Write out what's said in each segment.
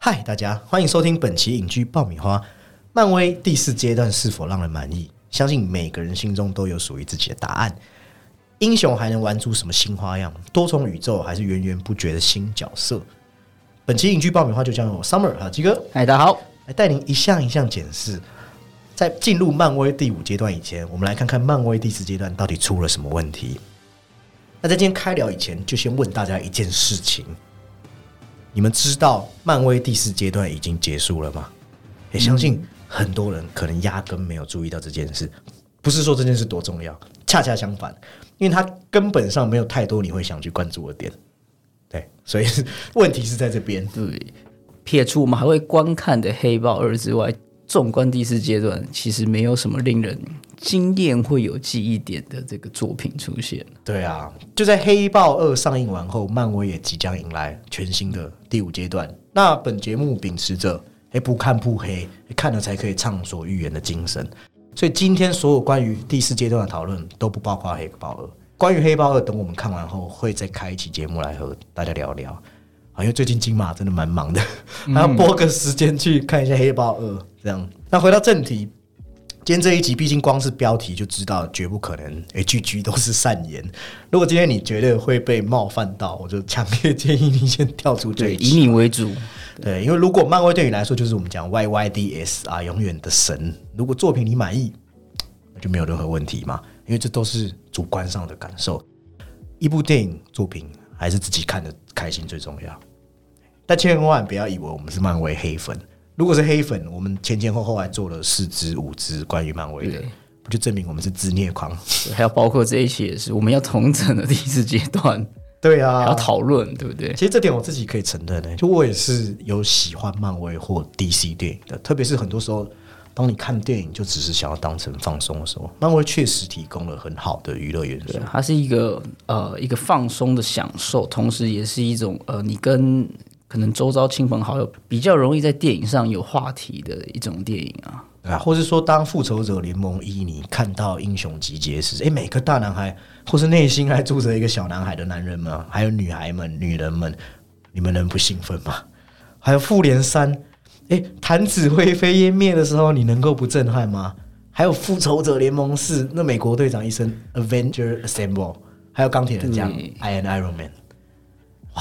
嗨，大家欢迎收听本期影剧爆米花。漫威第四阶段是否让人满意？相信每个人心中都有属于自己的答案。英雄还能玩出什么新花样？多重宇宙还是源源不绝的新角色？本期影剧爆米花就将由 Summer 还有鸡哥嗨，大家好。来带您一项一项检视。在进入漫威第五阶段以前，我们来看看漫威第四阶段到底出了什么问题。那在今天开聊以前，就先问大家一件事情：你们知道漫威第四阶段已经结束了吗？也相信很多人可能压根没有注意到这件事。不是说这件事多重要，恰恰相反，因为它根本上没有太多你会想去关注的点。对，所以 问题是在这边。对，撇除我们还会观看的《黑豹二》之外，纵观第四阶段，其实没有什么令人惊艳、会有记忆点的这个作品出现。对啊，就在《黑豹二》上映完后，漫威也即将迎来全新的第五阶段。那本节目秉持着“哎不看不黑，看了才可以畅所欲言”的精神，所以今天所有关于第四阶段的讨论都不包括《黑豹二》。关于《黑豹二》，等我们看完后，会再开一期节目来和大家聊聊。啊，因为最近金马真的蛮忙的，还要拨个时间去看一下《黑豹二》。这样，那回到正题，今天这一集，毕竟光是标题就知道绝不可能，哎，句句都是善言。如果今天你觉得会被冒犯到，我就强烈建议你先跳出这对，一集。以你为主。对，因为如果漫威对你来说就是我们讲 YYDS 啊，永远的神。如果作品你满意，那就没有任何问题嘛，因为这都是主观上的感受。一部电影作品还是自己看的开心最重要。但千万不要以为我们是漫威黑粉，如果是黑粉，我们前前后后还做了四支五支关于漫威的，不就证明我们是自虐狂？还有包括这一期也是，我们要同整的第四阶段，对啊要啊，讨论，对不对？其实这点我自己可以承认的、就我也是有喜欢漫威或 DC 电影的，特别是很多时候，当你看电影就只是想要当成放松的时候，漫威确实提供了很好的娱乐元素对。，它是一个呃一个放松的享受，同时也是一种呃你跟可能周遭亲朋好友比较容易在电影上有话题的一种电影啊。对啊，或是说，当复仇者联盟一你看到英雄集结时，诶，每个大男孩或是内心还住着一个小男孩的男人们，还有女孩们、女人们，你们能不兴奋吗？还有复联三，诶，弹指灰飞烟灭的时候，你能够不震撼吗？还有复仇者联盟四，那美国队长一声 Avenger Assemble，还有钢铁人将对 I am Iron Man，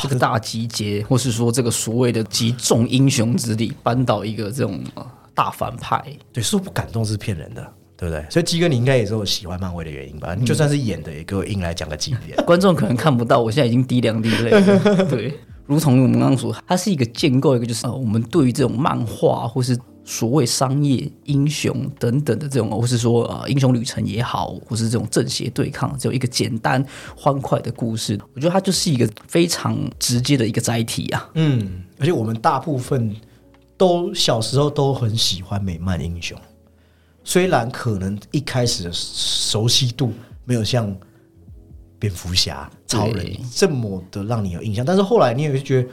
这个大集结，或是说这个所谓的集众英雄之力，扳倒一个这种、呃、大反派，对，说不感动是骗人的，对不对？所以鸡哥，你应该也是有喜欢漫威的原因吧？你就算是演的，也给我硬来讲个几点。观众可能看不到，我现在已经滴两滴泪了。对，如同我们刚刚说，它是一个建构一个就是、呃、我们对于这种漫画或是所谓商业英雄等等的这种，或是说呃英雄旅程也好，或是这种正邪对抗，只有一个简单欢快的故事，我觉得它就是一个非常直接的一个载体啊。嗯，而且我们大部分都小时候都很喜欢美漫英雄，虽然可能一开始的熟悉度没有像蝙蝠侠、超人这么的让你有印象，但是后来你也会觉得，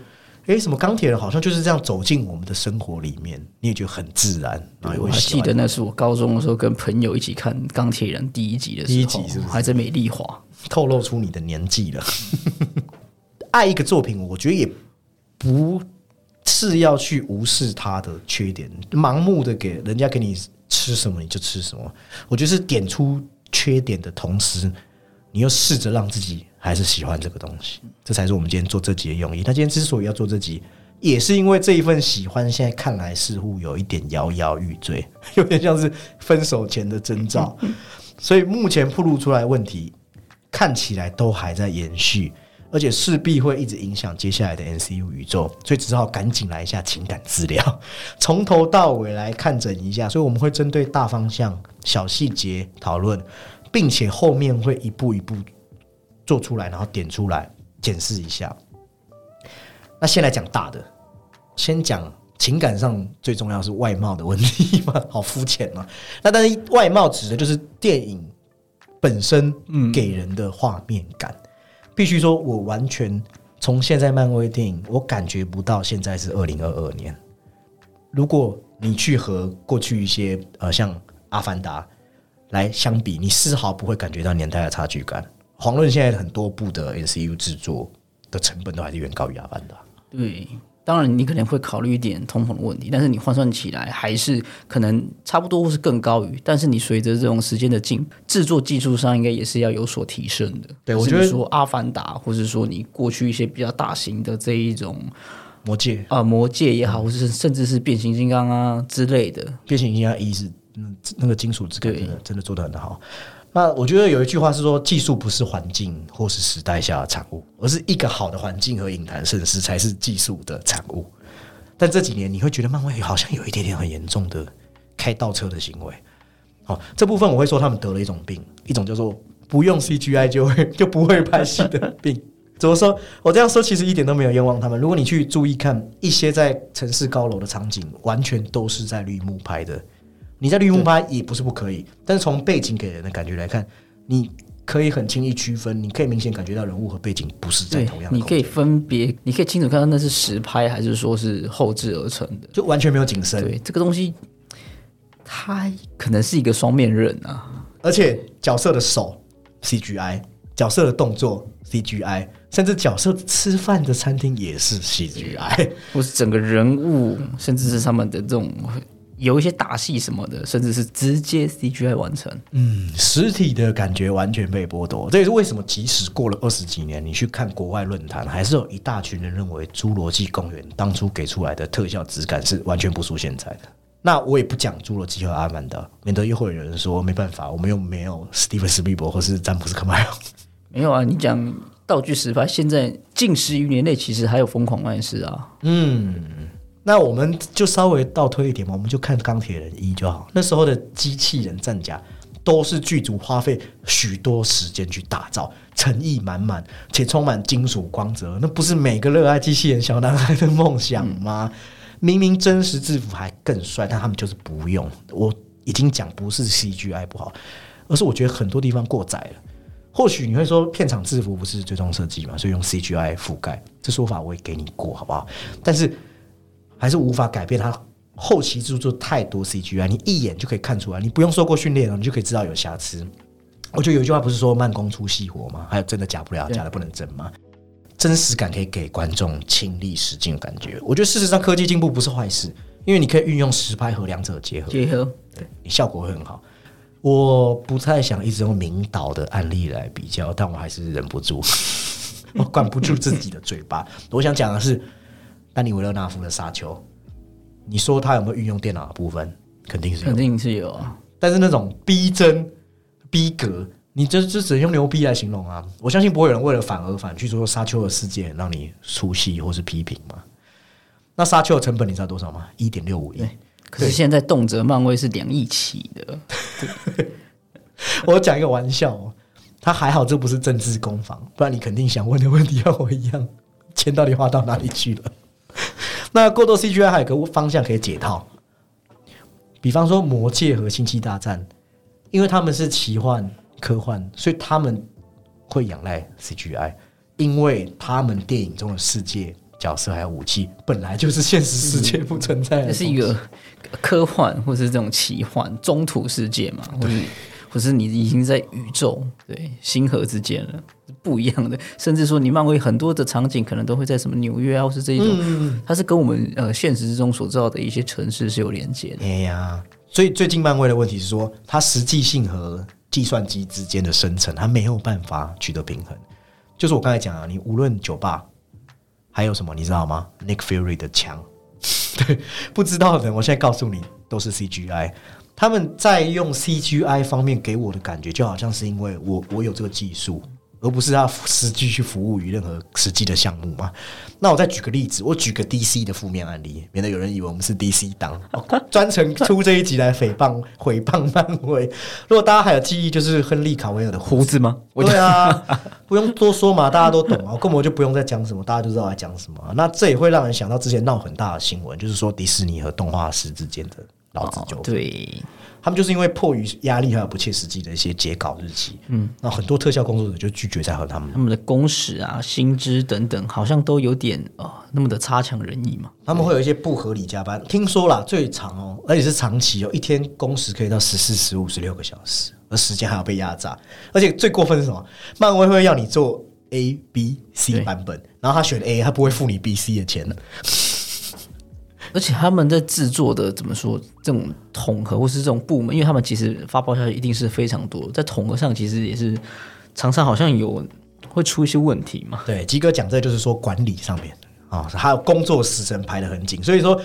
诶，什么钢铁人好像就是这样走进我们的生活里面，你也觉得很自然，然后我还记得那是我高中的时候跟朋友一起看《钢铁人》第一集的时候，第一集是不是还在美丽华？透露出你的年纪了。爱一个作品，我觉得也不是要去无视他的缺点，盲目的给人家给你吃什么你就吃什么。我觉得是点出缺点的同时，你又试着让自己还是喜欢这个东西，这才是我们今天做这集的用意。他今天之所以要做这集，也是因为这一份喜欢，现在看来似乎有一点摇摇欲坠，有点像是分手前的征兆。所以目前暴露出来问题，看起来都还在延续，而且势必会一直影响接下来的 NCU 宇宙，所以只好赶紧来一下情感治疗，从头到尾来看诊一下。所以我们会针对大方向、小细节讨论，并且后面会一步一步做出来，然后点出来检视一下。那先来讲大的，先讲情感上最重要是外貌的问题嘛，好肤浅嘛。那但是外貌指的就是电影本身给人的画面感。必须说，我完全从现在漫威电影，我感觉不到现在是二零二二年。如果你去和过去一些呃像《阿凡达》来相比，你丝毫不会感觉到年代的差距感。黄论现在很多部的 NCU 制作的成本都还是远高于《阿凡达》。对，当然你可能会考虑一点通膨的问题，但是你换算起来还是可能差不多或是更高于。但是你随着这种时间的进，制作技术上应该也是要有所提升的。对我觉得说《阿凡达》，或者说你过去一些比较大型的这一种魔戒啊，魔戒也好，或是甚至是变形金刚啊之类的，变形金刚一是嗯那个金属质感真的真的做的很好。那我觉得有一句话是说，技术不是环境或是时代下的产物，而是一个好的环境和影坛盛世才是技术的产物。但这几年你会觉得漫威好像有一点点很严重的开倒车的行为。好，这部分我会说他们得了一种病，一种叫做不用 CGI 就会 就不会拍戏的病。怎么说？我这样说其实一点都没有冤枉他们。如果你去注意看一些在城市高楼的场景，完全都是在绿幕拍的。你在绿幕拍也不是不可以，但是从背景给人的感觉来看，你可以很轻易区分，你可以明显感觉到人物和背景不是在同样的。你可以分别，你可以清楚看到那是实拍还是说是后置而成的，就完全没有景深。对这个东西，它可能是一个双面刃啊。而且角色的手 CGI，角色的动作 CGI，甚至角色吃饭的餐厅也是 CGI，或是整个人物，甚至是他们的这种。有一些打戏什么的，甚至是直接 CGI 完成。嗯，实体的感觉完全被剥夺。这也是为什么，即使过了二十几年，你去看国外论坛，还是有一大群人认为《侏罗纪公园》当初给出来的特效质感是完全不输现在的。那我也不讲《侏罗纪》和《阿曼达》，免得又会有人说没办法，我们又没有史蒂芬斯皮伯或是詹姆斯科迈尔。没有啊，你讲道具实拍，现在近十余年内其实还有疯狂暗示啊。嗯。那我们就稍微倒推一点嘛，我们就看钢铁人一就好。那时候的机器人战甲都是剧组花费许多时间去打造，诚意满满且充满金属光泽。那不是每个热爱机器人小男孩的梦想吗？明明真实制服还更帅，但他们就是不用。我已经讲不是 CGI 不好，而是我觉得很多地方过载了。或许你会说片场制服不是最终设计嘛，所以用 CGI 覆盖，这说法我也给你过，好不好？但是。还是无法改变他后期制作太多 CGI，你一眼就可以看出来，你不用受过训练了，你就可以知道有瑕疵。我觉得有一句话不是说慢工出细活吗？还有真的假不了，假的不能真吗？真实感可以给观众亲历实境的感觉。我觉得事实上科技进步不是坏事，因为你可以运用实拍和两者结合，结合对你效果会很好。我不太想一直用明导的案例来比较，但我还是忍不住，我管不住自己的嘴巴。我想讲的是。丹尼维勒纳夫的沙丘，你说他有没有运用电脑的部分？肯定是，肯定是有啊。但是那种逼真、逼格，你这就只能用牛逼来形容啊！我相信不会有人为了反而反去说沙丘的世界让你出戏或是批评嘛。那沙丘的成本你知道多少吗？一点六五亿。可是现在动辄漫威是两亿起的。我讲一个玩笑，哦，他还好这不是政治攻防，不然你肯定想问的问题和我一样，钱到底花到哪里去了？那过多 CGI 还有个方向可以解套，比方说《魔戒》和《星际大战》，因为他们是奇幻科幻，所以他们会仰赖 CGI，因为他们电影中的世界角色还有武器本来就是现实世界不存在的，是一个科幻或是这种奇幻中土世界嘛，或者。可是你已经在宇宙对星河之间了，不一样的。甚至说，你漫威很多的场景可能都会在什么纽约啊，或是这一种，它是跟我们呃现实之中所知道的一些城市是有连接的。哎呀，所以最近漫威的问题是说，它实际性和计算机之间的生成，它没有办法取得平衡。就是我刚才讲啊，你无论酒吧还有什么，你知道吗？Nick Fury 的枪，对，不知道的，我现在告诉你，都是 CGI。他们在用 CGI 方面给我的感觉，就好像是因为我我有这个技术，而不是他实际去服务于任何实际的项目嘛。那我再举个例子，我举个 DC 的负面案例，免得有人以为我们是 DC 党，专程出这一集来诽谤诽谤漫威。如果大家还有记忆，就是亨利卡维尔的胡子吗？对啊，不用多说嘛，大家都懂啊，根本就不用再讲什么，大家就知道在讲什么。那这也会让人想到之前闹很大的新闻，就是说迪士尼和动画师之间的。老子就对，他们就是因为迫于压力还有不切实际的一些截稿日期，嗯，那很多特效工作者就拒绝再和他们他们的工时啊、薪资等等，好像都有点呃那么的差强人意嘛。他们会有一些不合理加班，听说啦，最长哦，而且是长期哦，一天工时可以到十四、十五、十六个小时，而时间还要被压榨。而且最过分是什么？漫威会要你做 A、B、C 版本，然后他选 A，他不会付你 B、C 的钱的。而且他们在制作的怎么说这种统合或是这种部门，因为他们其实发包下去一定是非常多，在统合上其实也是常常好像有会出一些问题嘛。对，吉哥讲这就是说管理上面啊，还有工作时程排得很紧，所以说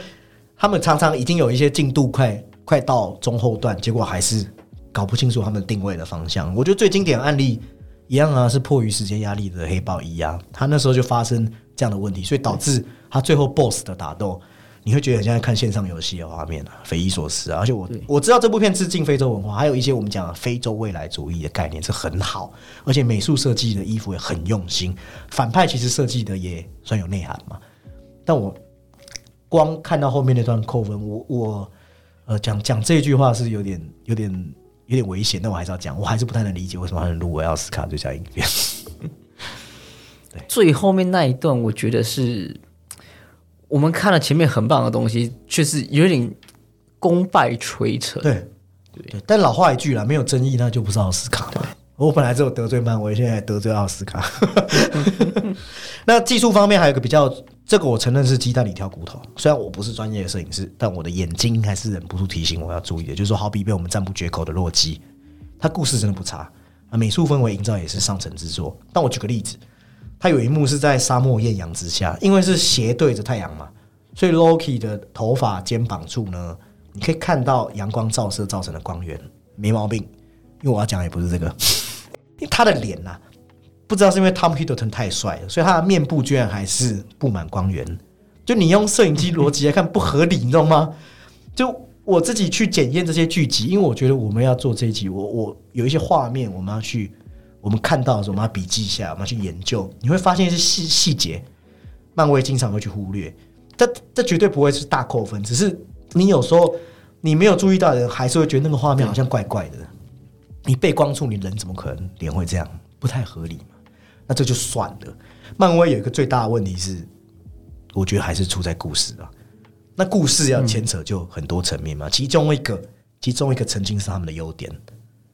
他们常常已经有一些进度快快到中后段，结果还是搞不清楚他们定位的方向。我觉得最经典的案例一样啊，是迫于时间压力的黑豹一啊，他那时候就发生这样的问题，所以导致他最后 BOSS 的打斗。你会觉得很像在看线上游戏的画面啊，匪夷所思啊！而且我我知道这部片致敬非洲文化，还有一些我们讲的非洲未来主义的概念是很好，而且美术设计的衣服也很用心，反派其实设计的也算有内涵嘛。但我光看到后面那段扣分，我我呃讲讲这句话是有点有点有点危险，但我还是要讲，我还是不太能理解为什么他能入围奥斯卡最佳影片。最后面那一段，我觉得是我们看了前面很棒的东西，却是有点功败垂成。对对，但老话一句啦，没有争议那就不是奥斯卡嘛。我本来只有得罪漫威，现在得罪奥斯卡。那技术方面还有一个比较，这个我承认是鸡蛋里挑骨头。虽然我不是专业的摄影师，但我的眼睛还是忍不住提醒我要注意的，就是说，好比被我们赞不绝口的洛基，他故事真的不差啊，美术氛围营造也是上乘之作。但我举个例子，他有一幕是在沙漠艳阳之下，因为是斜对着太阳嘛，所以 Loki 的头发肩膀处呢，你可以看到阳光照射造成的光源，没毛病。因为我要讲的也不是这个，因为他的脸呐、不知道是因为 Tom Hiddleston 太帅了，所以他的面部居然还是布满光源。就你用摄影机逻辑来看不合理，你知道吗？就我自己去检验这些剧集，因为我觉得我们要做这一集，我我有一些画面我们要去，我们看到的时候我们要笔记一下，我们要去研究，你会发现一些细细节，漫威经常会去忽略，这这绝对不会是大扣分，只是你有时候你没有注意到的人，还是会觉得那个画面好像怪怪的。你背光处，你人怎么可能脸会这样？不太合理嘛？那这就算了。漫威有一个最大的问题是，我觉得还是出在故事啊。那故事要牵扯就很多层面嘛，其中一个，其中一个曾经是他们的优点，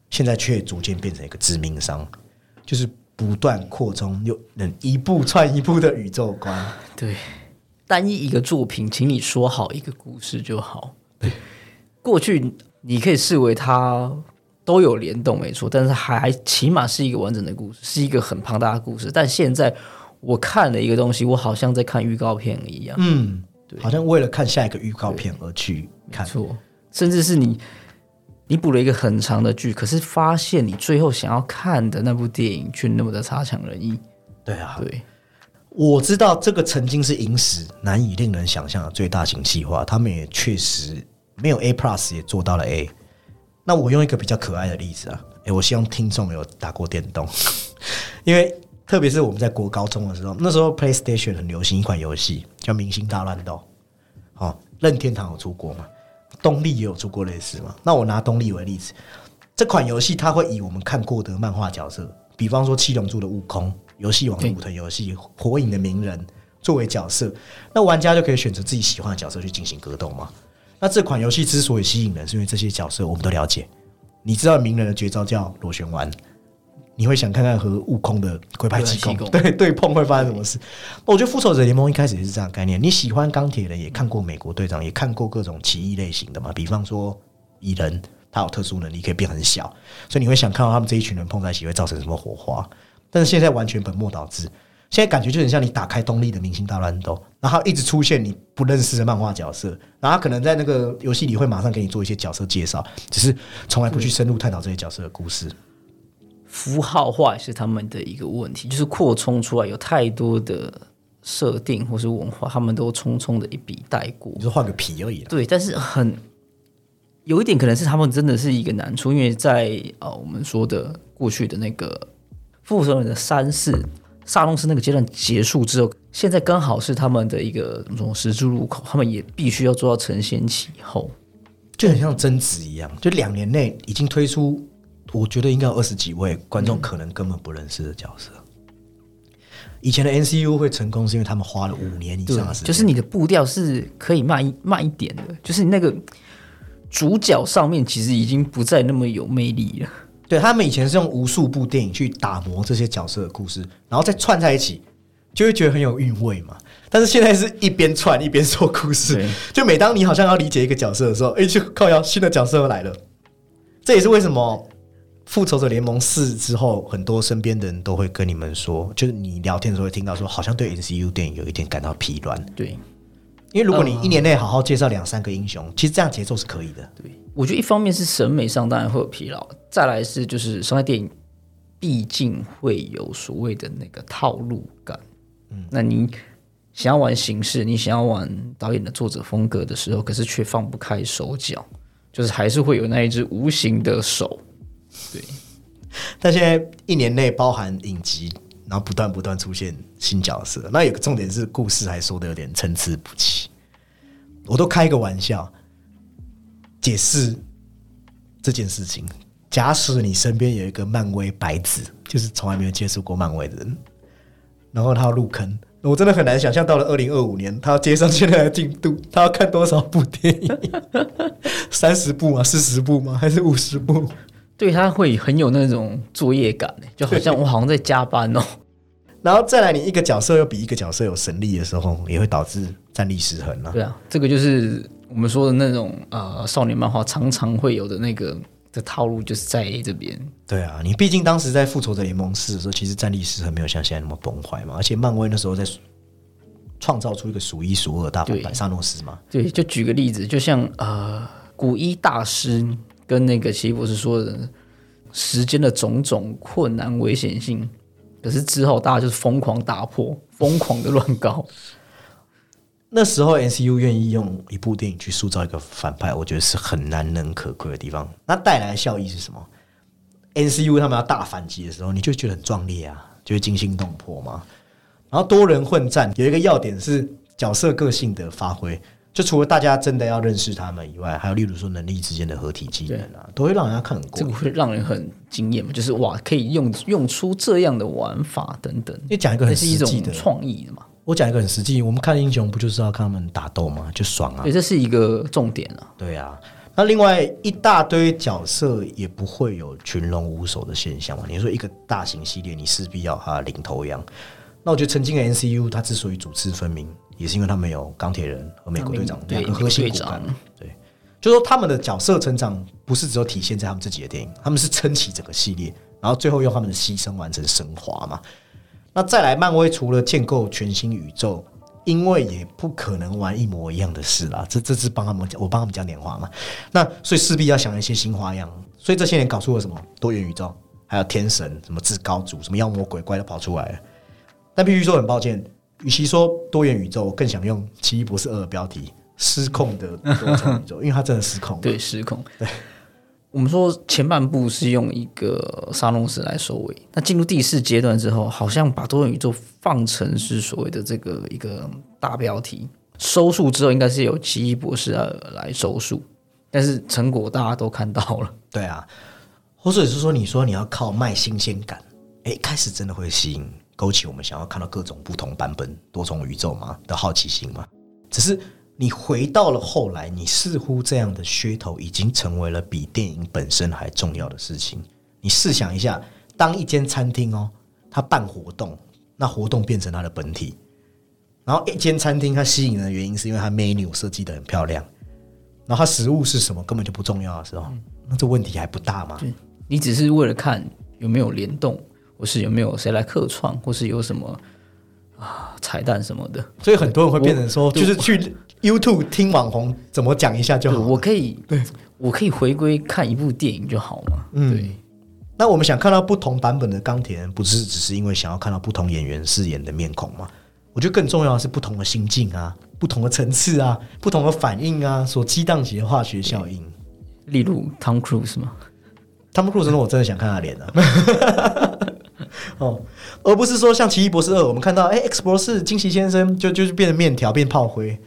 现在却逐渐变成一个致命伤，就是不断扩充又能一步串一步的宇宙观。对，单一一个作品，请你说好一个故事就好。对过去你可以视为它都有联动，没错，但是还起码是一个完整的故事，是一个很庞大的故事。但现在我看了一个东西，我好像在看预告片一样，嗯，对好像为了看下一个预告片而去看。错，甚至是你你补了一个很长的剧，可是发现你最后想要看的那部电影却那么的差强人意。对啊，对，我知道这个曾经是影史难以令人想象的最大型计划，他们也确实没有 A Plus 也做到了 A。那我用一个比较可爱的例子啊，诶，我希望听众有打过电动，因为特别是我们在国高中的时候，那时候 PlayStation 很流行一款游戏叫《明星大乱斗》，哦，任天堂有出过嘛，东立也有做过类似嘛。那我拿东立为例子，这款游戏它会以我们看过的漫画角色，比方说《七龙珠》的悟空、游戏王的武藤游戏、火影的鸣人作为角色，那玩家就可以选择自己喜欢的角色去进行格斗嘛。那这款游戏之所以吸引人，是因为这些角色我们都了解。你知道鸣人的绝招叫螺旋丸，你会想看看和悟空的龟派气功对 对碰会发生什么事？我觉得复仇者联盟一开始也是这样概念。你喜欢钢铁人，也看过美国队长，也看过各种奇异类型的嘛，比方说蚁人，他有特殊能力可以变很小，所以你会想看到他们这一群人碰在一起会造成什么火花。但是现在完全本末倒置，现在感觉就很像你打开东立的明星大乱斗，然后一直出现你不认识的漫画角色，然后他可能在那个游戏里会马上给你做一些角色介绍，只是从来不去深入探讨这些角色的故事。符号化也是他们的一个问题，就是扩充出来有太多的设定或是文化，他们都匆匆的一笔带过就是换个皮而已啦。对，但是很有一点可能是他们真的是一个难处，因为在呃我们说的过去的那个复仇人的三世萨隆斯那个阶段结束之后，现在刚好是他们的一个怎么说十字路口，他们也必须要做到承先启后。就很像贞子一样，就两年内已经推出，我觉得应该有二十几位观众可能根本不认识的角色。以前的 NCU 会成功，是因为他们花了五年以上的时，间，就是你的步调是可以慢一慢一点的，就是你那个主角上面其实已经不再那么有魅力了。对他们以前是用无数部电影去打磨这些角色的故事，然后再串在一起，就会觉得很有韵味嘛。但是现在是一边串一边说故事，就每当你好像要理解一个角色的时候，哎、就靠要新的角色又来了。这也是为什么《复仇者联盟四》之后，很多身边的人都会跟你们说，就是你聊天的时候会听到说，好像对 NCU 电影有一点感到疲软。对，因为如果你一年内好好介绍两三个英雄，其实这样节奏是可以的。对，我觉得一方面是审美上当然会有疲劳，再来是就是商业电影毕竟会有所谓的那个套路感。嗯，那你想要玩形式，你想要玩导演的作者风格的时候，可是却放不开手脚，就是还是会有那一只无形的手。对但现在一年内包含影集，然后不断不断出现新角色。那有个重点是故事还说的有点参差不齐。我都开一个玩笑，解释这件事情。假使你身边有一个漫威白纸，就是从来没有接触过漫威的人，然后他要入坑，我真的很难想象到了二零二五年，他要接上现在的进度，他要看多少部电影？三十部吗？四十部吗？还是五十部？对他会很有那种作业感，就好像我好像在加班哦。然后再来，你一个角色又比一个角色有神力的时候，也会导致战力失衡啊。对啊，这个就是我们说的那种呃少年漫画常常会有的那个的套路，就是在这边。对啊，你毕竟当时在复仇者联盟四的时候，其实战力失衡没有像现在那么崩坏嘛。而且漫威那时候在创造出一个数一数二的大反对派萨诺斯嘛。对，就举个例子，就像呃古一大师跟那个奇异博士说的，时间的种种困难危险性，可是之后大家就是疯狂打破，疯狂的乱搞。那时候 NCU 愿意用一部电影去塑造一个反派，我觉得是很难能可贵的地方。那带来的效益是什么？NCU 他们要大反击的时候，你就觉得很壮烈啊，就会惊心动魄嘛。然后多人混战有一个要点是角色个性的发挥，就除了大家真的要认识他们以外，还有例如说能力之间的合体技能啊，都会让人家看很过。这个会让人很惊艳嘛，就是哇，可以用用出这样的玩法等等，你讲一个很实际的，创意的嘛。我讲一个很实际，我们看英雄不就是要看他们打斗吗？就爽啊对，！这是一个重点啊。对啊，那另外一大堆角色也不会有群龙无首的现象嘛。你说一个大型系列，你势必要它领头羊。那我觉得曾经的 NCU 它之所以主次分明，也是因为他们有钢铁人和美国队长两个核心骨干。对，就说他们的角色成长不是只有体现在他们自己的电影，他们是撑起整个系列，然后最后用他们的牺牲完成升华嘛。那再来，漫威除了建构全新宇宙，因为也不可能玩一模一样的事啦，这这是帮他们讲，我帮他们讲点话嘛。那所以势必要想一些新花样。所以这些年搞出了什么多元宇宙，还有天神、什么至高主、什么妖魔鬼怪都跑出来了。但必须说很抱歉，与其说多元宇宙，我更想用《奇异博士二》的标题“失控的多重宇宙”，因为它真的失控了。对，失控。对，我们说前半部是用一个沙龙史来收尾，那进入第四阶段之后，好像把多元宇宙放成是所谓的这个一个大标题，收束之后应该是由奇异博士二来收束，但是成果大家都看到了。对啊，或者是说，你说你要靠卖新鲜感，哎，开始真的会吸引、勾起我们想要看到各种不同版本、多重宇宙嘛的好奇心嘛。只是你回到了后来，你似乎这样的噱头已经成为了比电影本身还重要的事情。你试想一下，当一间餐厅哦，它办活动，那活动变成它的本体，然后一间餐厅它吸引人的原因是因为它 menu 设计的很漂亮，然后它食物是什么根本就不重要的时候，那这问题还不大吗？你只是为了看有没有联动，或是有没有谁来客串，或是有什么啊彩蛋什么的。所以很多人会变成说，就是去 YouTube 听网红怎么讲一下就，好。我可以，我可以回归看一部电影就好嘛。嗯对，那我们想看到不同版本的钢铁人，不是只是因为想要看到不同演员饰演的面孔吗？我觉得更重要的是不同的心境啊，不同的层次啊，不同的反应啊，所激荡起的化学效应。例如 Tom Cruise 吗？Tom Cruise 呢，我真的想看他脸啊。哦，而不是说像《奇异博士二》，我们看到哎、X 博士、惊奇先生就就是变成面条、变炮灰，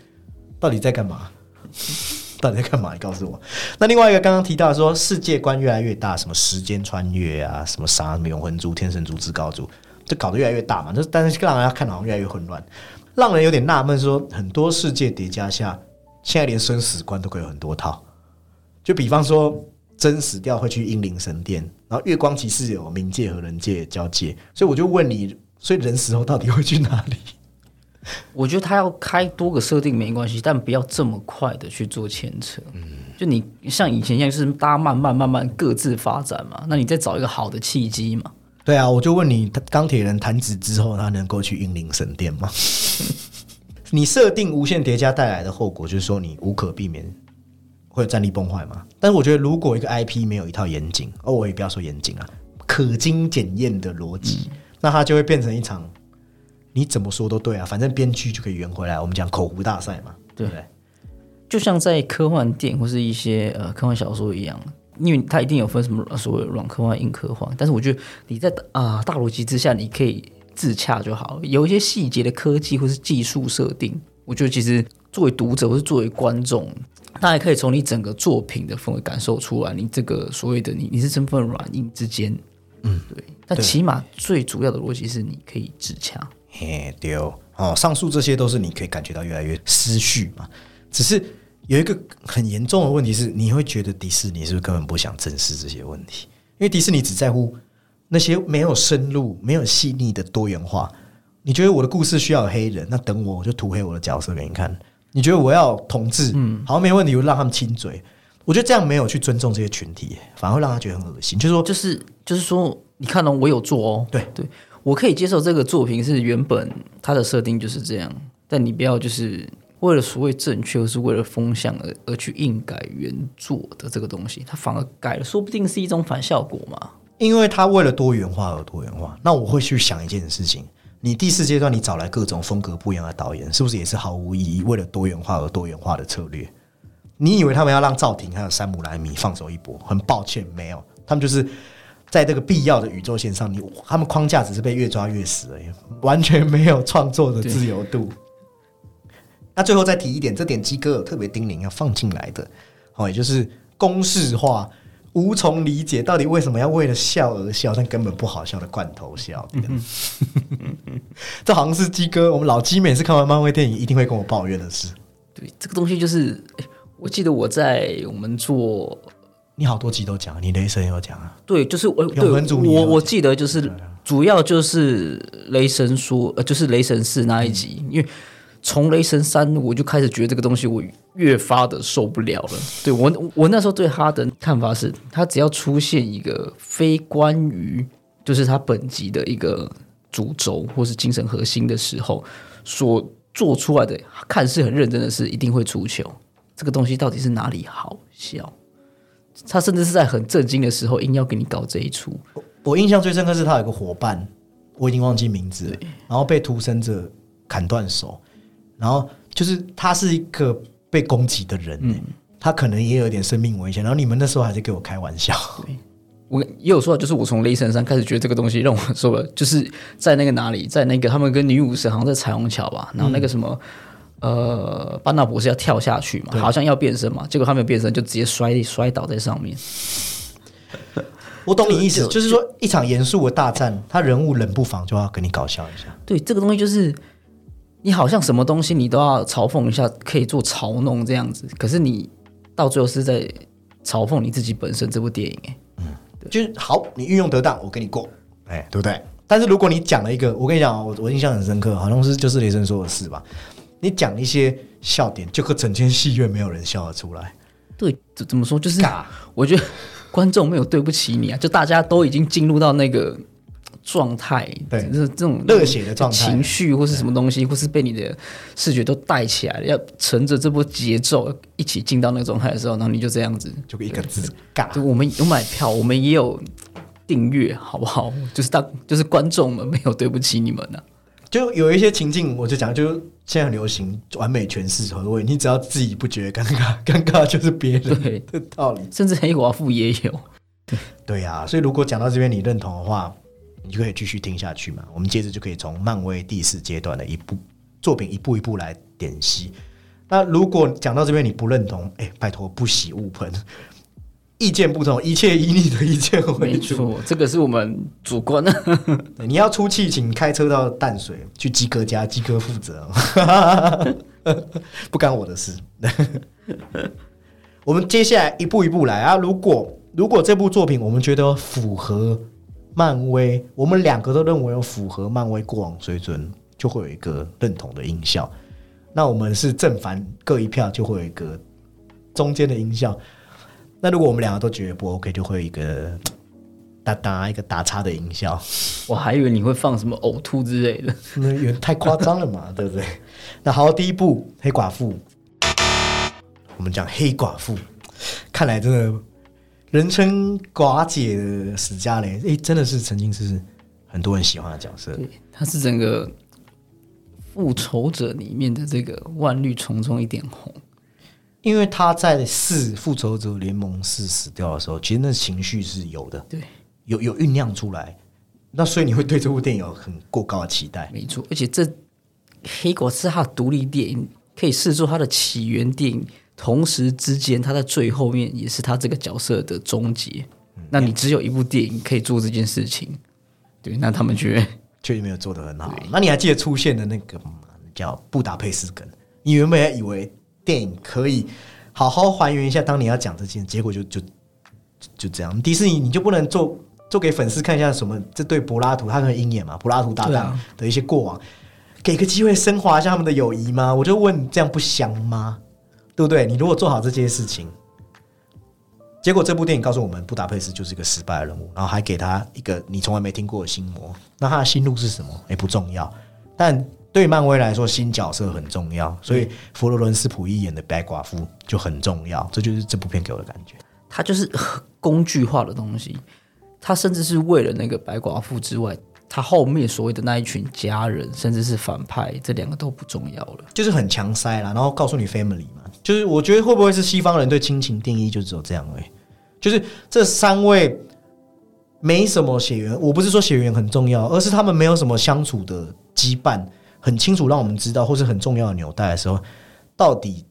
到底在干嘛？到底在干嘛？你告诉我。那另外一个刚刚提到说世界观越来越大，什么时间穿越啊，什么啥什么永恒族、天神族、至高族，就搞得越来越大嘛。就但是让人家看好像越来越混乱，让人有点纳闷，说很多世界叠加下，现在连生死观都可以有很多套。就比方说，真死掉会去英灵神殿，然后月光骑士有冥界和人界交界，所以我就问你，所以人死后到底会去哪里？我觉得他要开多个设定没关系，但不要这么快的去做牵扯。嗯，就你像以前一样，就是大家慢慢慢慢各自发展嘛。那你再找一个好的契机嘛。对啊，我就问你，钢铁人弹指之后，他能够去英灵神殿吗？你设定无限叠加带来的后果，就是说你无可避免会有战力崩坏吗？但是我觉得，如果一个 IP 没有一套严谨，哦，我也不要说严谨啊，可经检验的逻辑，那它就会变成一场。你怎么说都对啊，反正编剧就可以圆回来。我们讲口胡大赛嘛，对不对？就像在科幻电影或是一些呃科幻小说一样，因为它一定有分什么所谓软科幻、硬科幻。但是我觉得你在啊大逻辑之下，你可以自洽就好。有一些细节的科技或是技术设定，我觉得其实作为读者或是作为观众，大家可以从你整个作品的氛围感受出来，你这个所谓的你你是身份软硬之间，嗯，对。但起码最主要的逻辑是你可以自洽。嘿，对哦，上述这些都是你可以感觉到越来越思绪嘛。只是有一个很严重的问题是，你会觉得迪士尼是不是根本不想正视这些问题？因为迪士尼只在乎那些没有深入、没有细腻的多元化。你觉得我的故事需要黑人，那等我我就涂黑我的角色给你看。你觉得我要统治，嗯，好没问题，我让他们亲嘴。我觉得这样没有去尊重这些群体，反而会让他觉得很恶心。就是说，就是就是说，你看到我有做哦，对对。我可以接受这个作品是原本它的设定就是这样，但你不要就是为了所谓正确，或是为了风向而而去硬改原作的这个东西，它反而改了，说不定是一种反效果嘛。因为它为了多元化而多元化，那我会去想一件事情：你第四阶段你找来各种风格不一样的导演，是不是也是毫无意义？为了多元化而多元化的策略？你以为他们要让赵婷还有山姆莱米放手一搏？很抱歉，没有，他们就是。在这个必要的宇宙线上，你他们框架只是被越抓越死而已，完全没有创作的自由度。那最后再提一点，这点鸡哥有特别叮咛要放进来的，哦，也就是公式化，无从理解到底为什么要为了笑而笑，但根本不好笑的罐头笑。这好像是鸡哥，我们老鸡每次看完漫威电影一定会跟我抱怨的事。对，这个东西就是，我记得我在我们做。你好多集都讲，你雷神有讲啊？对，就是我，我我记得就是主要就是雷神说，呃，就是雷神四那一集，因为从雷神三我就开始觉得这个东西我越发的受不了了。对我，我那时候对他的看法是，他只要出现一个非关于就是他本集的一个主轴或是精神核心的时候，所做出来的看似很认真的事，一定会出糗。这个东西到底是哪里好笑？他甚至是在很震惊的时候，硬要给你搞这一出。我印象最深刻是他有个伙伴，我已经忘记名字，然后被屠神者砍断手，然后就是他是一个被攻击的人，嗯他可能也有点生命危险。然后你们那时候还是给我开玩笑。我也有说，就是我从雷神三开始觉得这个东西让我说了，就是在那个哪里，在那个他们跟女武神好像在彩虹桥吧，然后那个什么。呃，班纳博士要跳下去嘛，好像要变身嘛，结果他没有变身，就直接摔摔倒在上面。我懂你意思，就是说一场严肃的大战，他人物冷不防就要跟你搞笑一下。对，这个东西就是你好像什么东西你都要嘲讽一下，可以做嘲弄这样子，可是你到最后是在嘲讽你自己本身这部电影。哎，嗯，就是好，你运用得当，我跟你过，哎，对不对？但是如果你讲了一个，我跟你讲，我我印象很深刻，好像是就是雷神说的事吧。你讲一些笑点，就可整间戏院没有人笑得出来。对，怎怎么说？就是我觉得观众没有对不起你啊，就大家都已经进入到那个状态，对，就是这种热血的状态、情绪或是什么东西，或是被你的视觉都带起来了，要乘着这波节奏一起进到那个状态的时候，然后你就这样子，就一个字尬。就我们有买票，我们也有订阅，好不好？就是当就是观众们没有对不起你们呢。就有一些情境，我就讲，就现在很流行完美诠释所谓，你只要自己不觉得尴尬，尴尬就是别人的道理。甚至黑寡妇也有。对呀，所以如果讲到这边你认同的话，你就可以继续听下去嘛。我们接着就可以从漫威第四阶段的一部作品一步一步来点析。那如果讲到这边你不认同，哎、拜托不喜勿喷，意见不同，一切以你的意见为主。这个是我们主观的。你要出气，请开车到淡水去鸡哥家，鸡哥负责，不干我的事。我们接下来一步一步来啊。如果如果这部作品我们觉得符合漫威，我们两个都认为有符合漫威过往水准，就会有一个认同的音效。那我们是正反各一票，就会有一个中间的音效。那如果我们两个都觉得不 OK，就会有一个 哒哒一个打叉的音效。我还以为你会放什么呕吐之类的。那有太夸张了嘛，对不对？那好，第一部黑寡妇，我们讲黑寡妇，看来真的人称寡姐的史嘉蕾，诶，真的是曾经是很多人喜欢的角色。对，他是整个复仇者里面的这个万绿丛中一点红。因为他在四复仇者联盟四死掉的时候，其实那情绪是有的，对，有有酝酿出来。那所以你会对这部电影有很过高的期待。没错，而且这黑寡是他的独立电影，可以视作他的起源电影，同时之间他在最后面也是他这个角色的终结。那你只有一部电影可以做这件事情，对，那他们觉得 确实没有做得很好。那你还记得出现的那个叫布达佩斯梗？你原本还以为电影可以好好还原一下当年要讲这件，结果就就就就这样。迪士尼你就不能做做给粉丝看一下什么？这对柏拉图他很鹰眼嘛，柏拉图搭档的一些过往，给个机会升华一下他们的友谊吗？我就问，这样不香吗？对不对？你如果做好这件事情。结果这部电影告诉我们，布达佩斯就是一个失败的人物，然后还给他一个你从来没听过的心魔。那他的心路是什么？也不重要，但对漫威来说，新角色很重要，所以佛罗伦斯普伊演的白寡妇就很重要。这就是这部片给我的感觉。他就是工具化的东西，他甚至是为了那个白寡妇之外，他后面所谓的那一群家人，甚至是反派，这两个都不重要了。就是很强塞啦，然后告诉你 family 嘛，就是我觉得会不会是西方人对亲情定义就只有这样而已？就是这三位没什么血缘，我不是说血缘很重要，而是他们没有什么相处的羁绊，很清楚让我们知道，或是很重要的纽带的时候，到底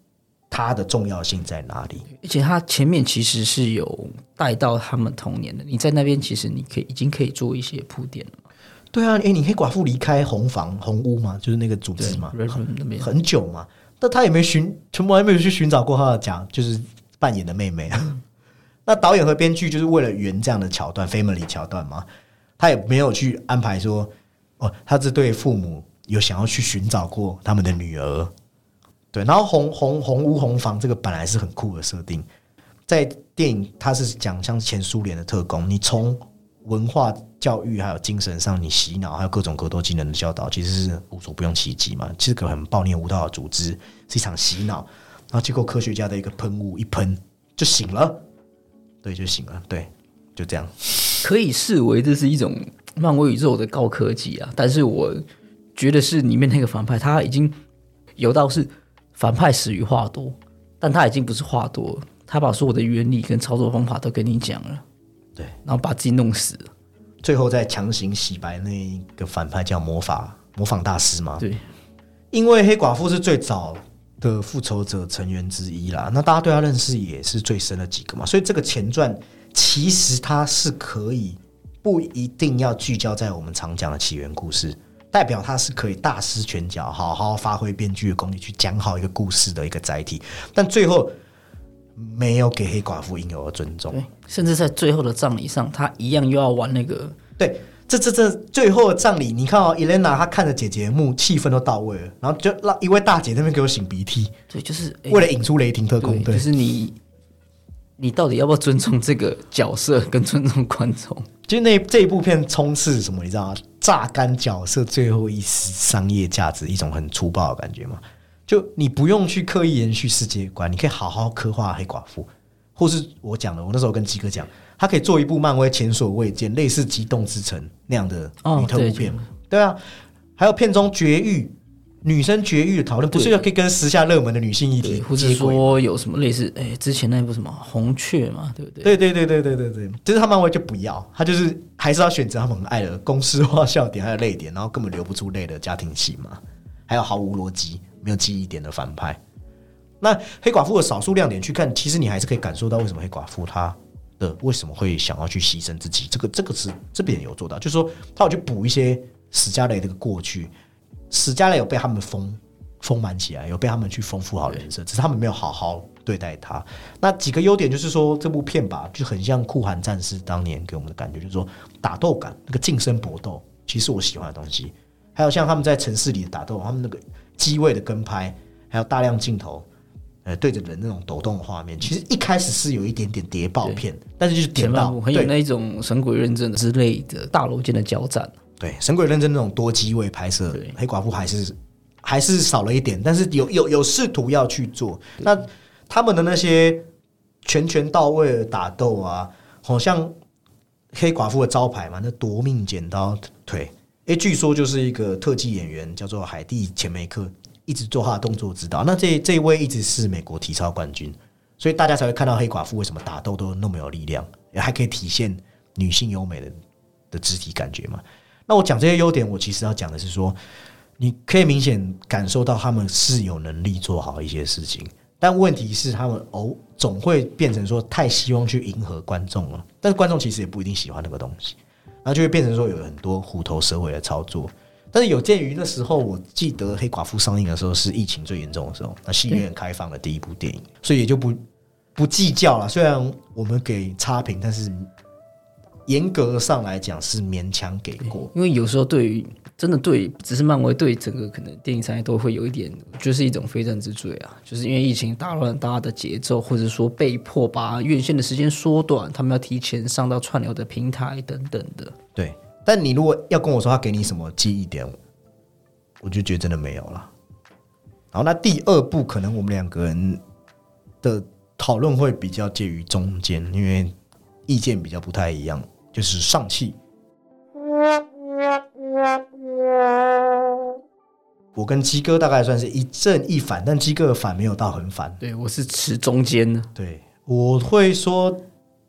它的重要性在哪里？而且他前面其实是有带到他们童年的，你在那边其实你可以已经可以做一些铺垫了嘛。对啊，诶，你黑寡妇离开红房红屋嘛，就是那个组织嘛很久嘛，但他也没寻，从来没有去寻找过他的假，就是扮演的妹妹啊。那导演和编剧就是为了圆这样的桥段，family 桥段嘛，他也没有去安排说，哦，他这对父母有想要去寻找过他们的女儿，对。然后红红红屋红房这个本来是很酷的设定，在电影它是讲像前苏联的特工，你从文化教育还有精神上，你洗脑还有各种格斗技能的教导，其实是无所不用其极嘛。是个很暴虐无道的组织，是一场洗脑。然后结果科学家的一个喷雾一喷就醒了，对，就醒了，对，就这样。可以视为这是一种漫威宇宙的高科技啊，但是我觉得是里面那个反派他已经有到是反派死于话多，但他已经不是话多，他把所有的原理跟操作方法都跟你讲了，对，然后把自己弄死，最后再强行洗白那一个反派叫魔法模仿大师嘛，对，因为黑寡妇是最早的复仇者成员之一啦，那大家对他认识也是最深的几个嘛，所以这个前传其实它是可以不一定要聚焦在我们常讲的起源故事，代表它是可以大施拳脚，好好发挥编剧的功力去讲好一个故事的一个载体，但最后没有给黑寡妇应有的尊重。对，甚至在最后的葬礼上，他一样又要玩那个，对，这这这最后的葬礼，你看哦，Elena 她看着姐姐的墓，气氛都到位了，然后就让一位大姐那边给我擤鼻涕，对，就是诶为了引出雷霆特，工队就。是你，你到底要不要尊重这个角色，跟尊重观众？就那这一部片充斥什么，你知道吗？榨干角色最后一丝商业价值，一种很粗暴的感觉嘛。就你不用去刻意延续世界观，你可以好好刻画黑寡妇，或是我讲的，我那时候跟鸡哥讲，他可以做一部漫威前所未见、类似《机动之城》那样的女特务片。对啊，还有片中绝育。女生绝育的讨论，不是对要可以跟时下热门的女性议对，题或者说有什么类似，哎，之前那部什么红雀嘛，对不对？对对对对对对对，就是他漫威就不要，他就是还是要选择他们很爱的公式化笑点还有泪点，然后根本流不出泪的家庭戏嘛，还有毫无逻辑、没有记忆点的反派。那黑寡妇的少数亮点去看，其实你还是可以感受到为什么黑寡妇她的为什么会想要去牺牲自己，这个这个是这边有做到，就是说他有去补一些史嘉蕾的过去，史嘉蕾有被他们丰丰满起来，有被他们去丰富好人生，只是他们没有好好对待他。那几个优点就是说，这部片吧，就很像酷寒战士当年给我们的感觉，就是说打斗感，那个近身搏斗，其实我喜欢的东西。还有像他们在城市里的打斗，他们那个机位的跟拍，还有大量镜头，呃，对着人那种抖动的画面，其实一开始是有一点点谍报片，但是就是点到很有对那种神鬼认证之类的大楼间的交战。对，神鬼认证那种多机位拍摄，黑寡妇还是还是少了一点，但是有有有试图要去做。那他们的那些拳拳到位的打斗啊，好像黑寡妇的招牌嘛，那夺命剪刀腿，诶，据说就是一个特技演员叫做海蒂钱梅克，一直做他的动作指导。那这这一位一直是美国体操冠军，所以大家才会看到黑寡妇为什么打斗都那么有力量，也还可以体现女性优美的的肢体感觉嘛。那我讲这些优点，我其实要讲的是说，你可以明显感受到他们是有能力做好一些事情，但问题是他们哦总会变成说太希望去迎合观众了，但是观众其实也不一定喜欢那个东西，后就会变成说有很多虎头蛇尾的操作。但是有鉴于那时候，我记得《黑寡妇》上映的时候是疫情最严重的时候，那戏院开放的第一部电影，所以也就不不计较了。虽然我们给差评，但是严格上来讲是勉强给过。因为有时候对于真的对，只是漫威对整个可能电影产业都会有一点，就是一种非战之罪啊，就是因为疫情打乱大家的节奏，或者说被迫把院线的时间缩短，他们要提前上到串流的平台等等的。对，但你如果要跟我说他给你什么记忆点，我就觉得真的没有了。好，那第二部可能我们两个人的讨论会比较介于中间，因为意见比较不太一样，就是上汽。我跟鸡哥大概算是一正一反，但鸡哥的反没有到很反。对我是持中间的，对，我会说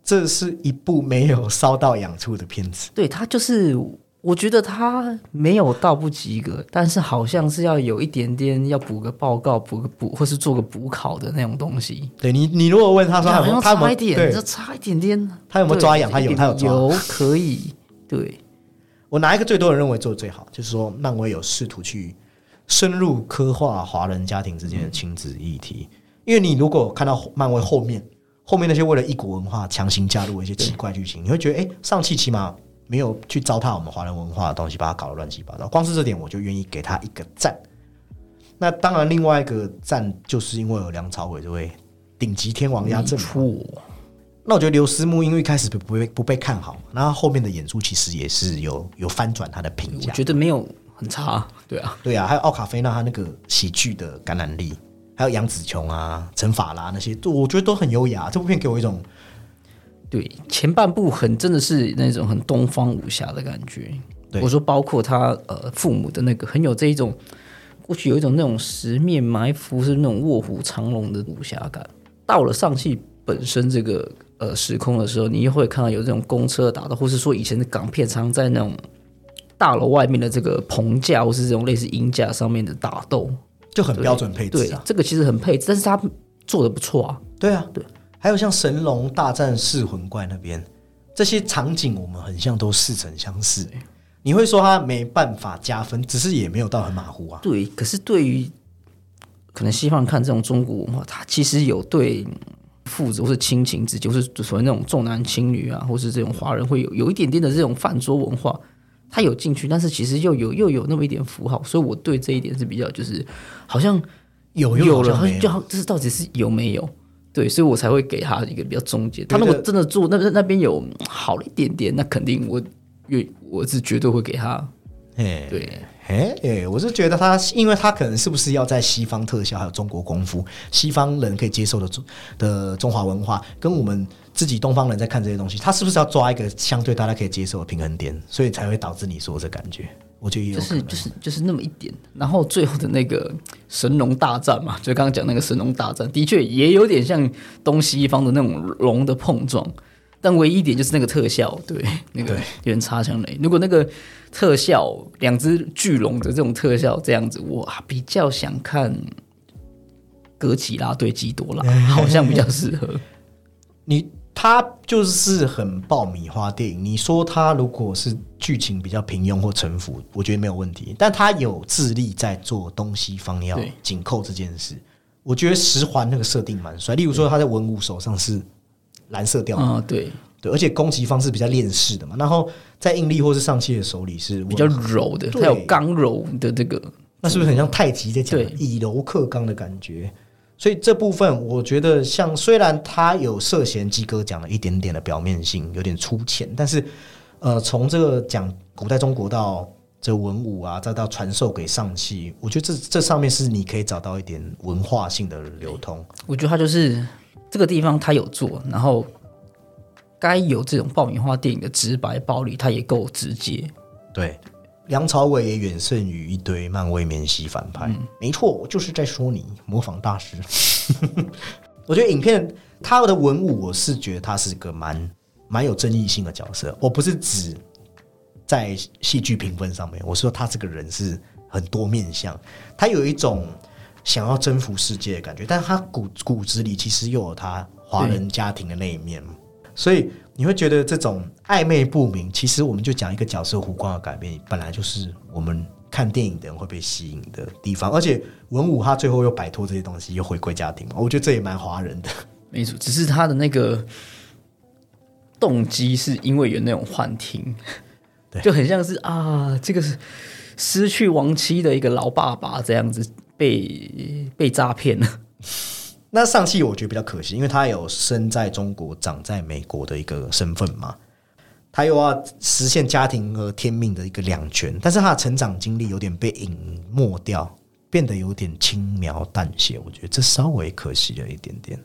这是一部没有烧到痒处的片子。对他就是。我觉得他没有到不及格，但是好像是要有一点点要补个报告、补个补，或是做个补考的那种东西。对你，你如果问他说他有没有差一点，对这差一点点。他有没有抓痒？他有，他有抓。有可以。对，我拿一个最多人认为做的最好，就是说漫威有试图去深入刻画华人家庭之间的亲子议题。因为你如果看到漫威后面后面那些为了异国文化强行加入一些奇怪剧情，你会觉得，哎、上汽起码没有去糟蹋我们华人文化的东西，把它搞得乱七八糟。光是这点，我就愿意给他一个赞。那当然，另外一个赞就是因为有梁朝伟这位顶级天王压阵。那我觉得刘思慕因为一开始不被不被看好，然后后面的演出其实也是有有翻转他的评价我价。觉得没有很差。对啊，对啊，还有奥卡菲娜他那个喜剧的感染力，还有杨紫琼啊、陈法拉那些，我觉得都很优雅。这部片给我一种对，前半部很真的是那种很东方武侠的感觉。对我说包括他呃父母的那个很有这一种，过去有一种那种十面埋伏是那种卧虎藏龙的武侠感。到了上戏本身这个呃时空的时候，你又会看到有这种公车打斗，或是说以前的港片常在那种大楼外面的这个棚架，或是这种类似鹰架上面的打斗。就很标准配置对啊，。这个其实很配置，但是他做的不错啊。对啊，对。还有像神龙大战噬魂怪那边这些场景，我们很像都似曾相识、欸。你会说他没办法加分，只是也没有到很马虎啊。对，可是对于可能西方人看这种中国文化，他其实有对父子或是亲情之间，或是所谓那种重男轻女啊，或是这种华人会有有一点点的这种饭桌文化，他有进去，但是其实又有又有那么一点符号，所以我对这一点是比较就是好像有有了，就好，这是到底是有没有？对，所以我才会给他一个比较中间。他如果真的做那那那边有好了一点点，那肯定我愿我是绝对会给他。哎，对，哎哎，我是觉得他，因为他可能是不是要在西方特效还有中国功夫，西方人可以接受的中的中华文化，跟我们自己东方人在看这些东西，他是不是要抓一个相对大家可以接受的平衡点，所以才会导致你说这感觉？我觉得也。就是就是就是那么一点。然后最后的那个神龙大战嘛，就刚刚讲那个神龙大战，的确也有点像东西方的那种龙的碰撞。但唯一一点就是那个特效，对，那个有点差强人意。如果那个特效，两只巨龙的这种特效这样子，我比较想看哥吉拉对基多拉，好像比较适合。你他就是很爆米花电影。你说他如果是剧情比较平庸或沉浮，我觉得没有问题。但他有智力在做东西方要紧扣这件事，我觉得十环那个设定蛮帅。例如说，他在文武手上是蓝色调啊，嗯，对，对，而且攻击方式比较链式的嘛。然后在应力或是上气的手里是比较柔的，对它有刚柔的这个，那是不是很像太极在讲以柔克刚的感觉？所以这部分我觉得，像虽然他有涉嫌鸡哥讲了一点点的表面性，有点粗浅，但是呃，从这个讲古代中国到这文武啊，再到传授给上气，我觉得这这上面是你可以找到一点文化性的流通。我觉得它就是这个地方他有做，然后该有这种爆米花电影的直白暴力，他也够直接。对，梁朝伟也远胜于一堆漫威免洗反派。没错，我就是在说你模仿大师。我觉得影片他的文武，我是觉得他是个蛮蛮有争议性的角色。我不是指在戏剧评分上面，我说他这个人是很多面相，他有一种想要征服世界的感觉，但他骨骨子里其实又有他华人家庭的那一面。所以你会觉得这种暧昧不明，其实我们就讲一个角色弧光的改变，本来就是我们看电影的人会被吸引的地方。而且文武他最后又摆脱这些东西，又回归家庭嘛，我觉得这也蛮华人的。没错，只是他的那个动机是因为有那种幻听，对就很像是啊，这个是失去亡妻的一个老爸爸这样子被被诈骗了。那上戏我觉得比较可惜，因为他有生在中国、长在美国的一个身份嘛，他又要实现家庭和天命的一个两全，但是他的成长经历有点被隐没掉，变得有点轻描淡写，我觉得这稍微可惜了一点点。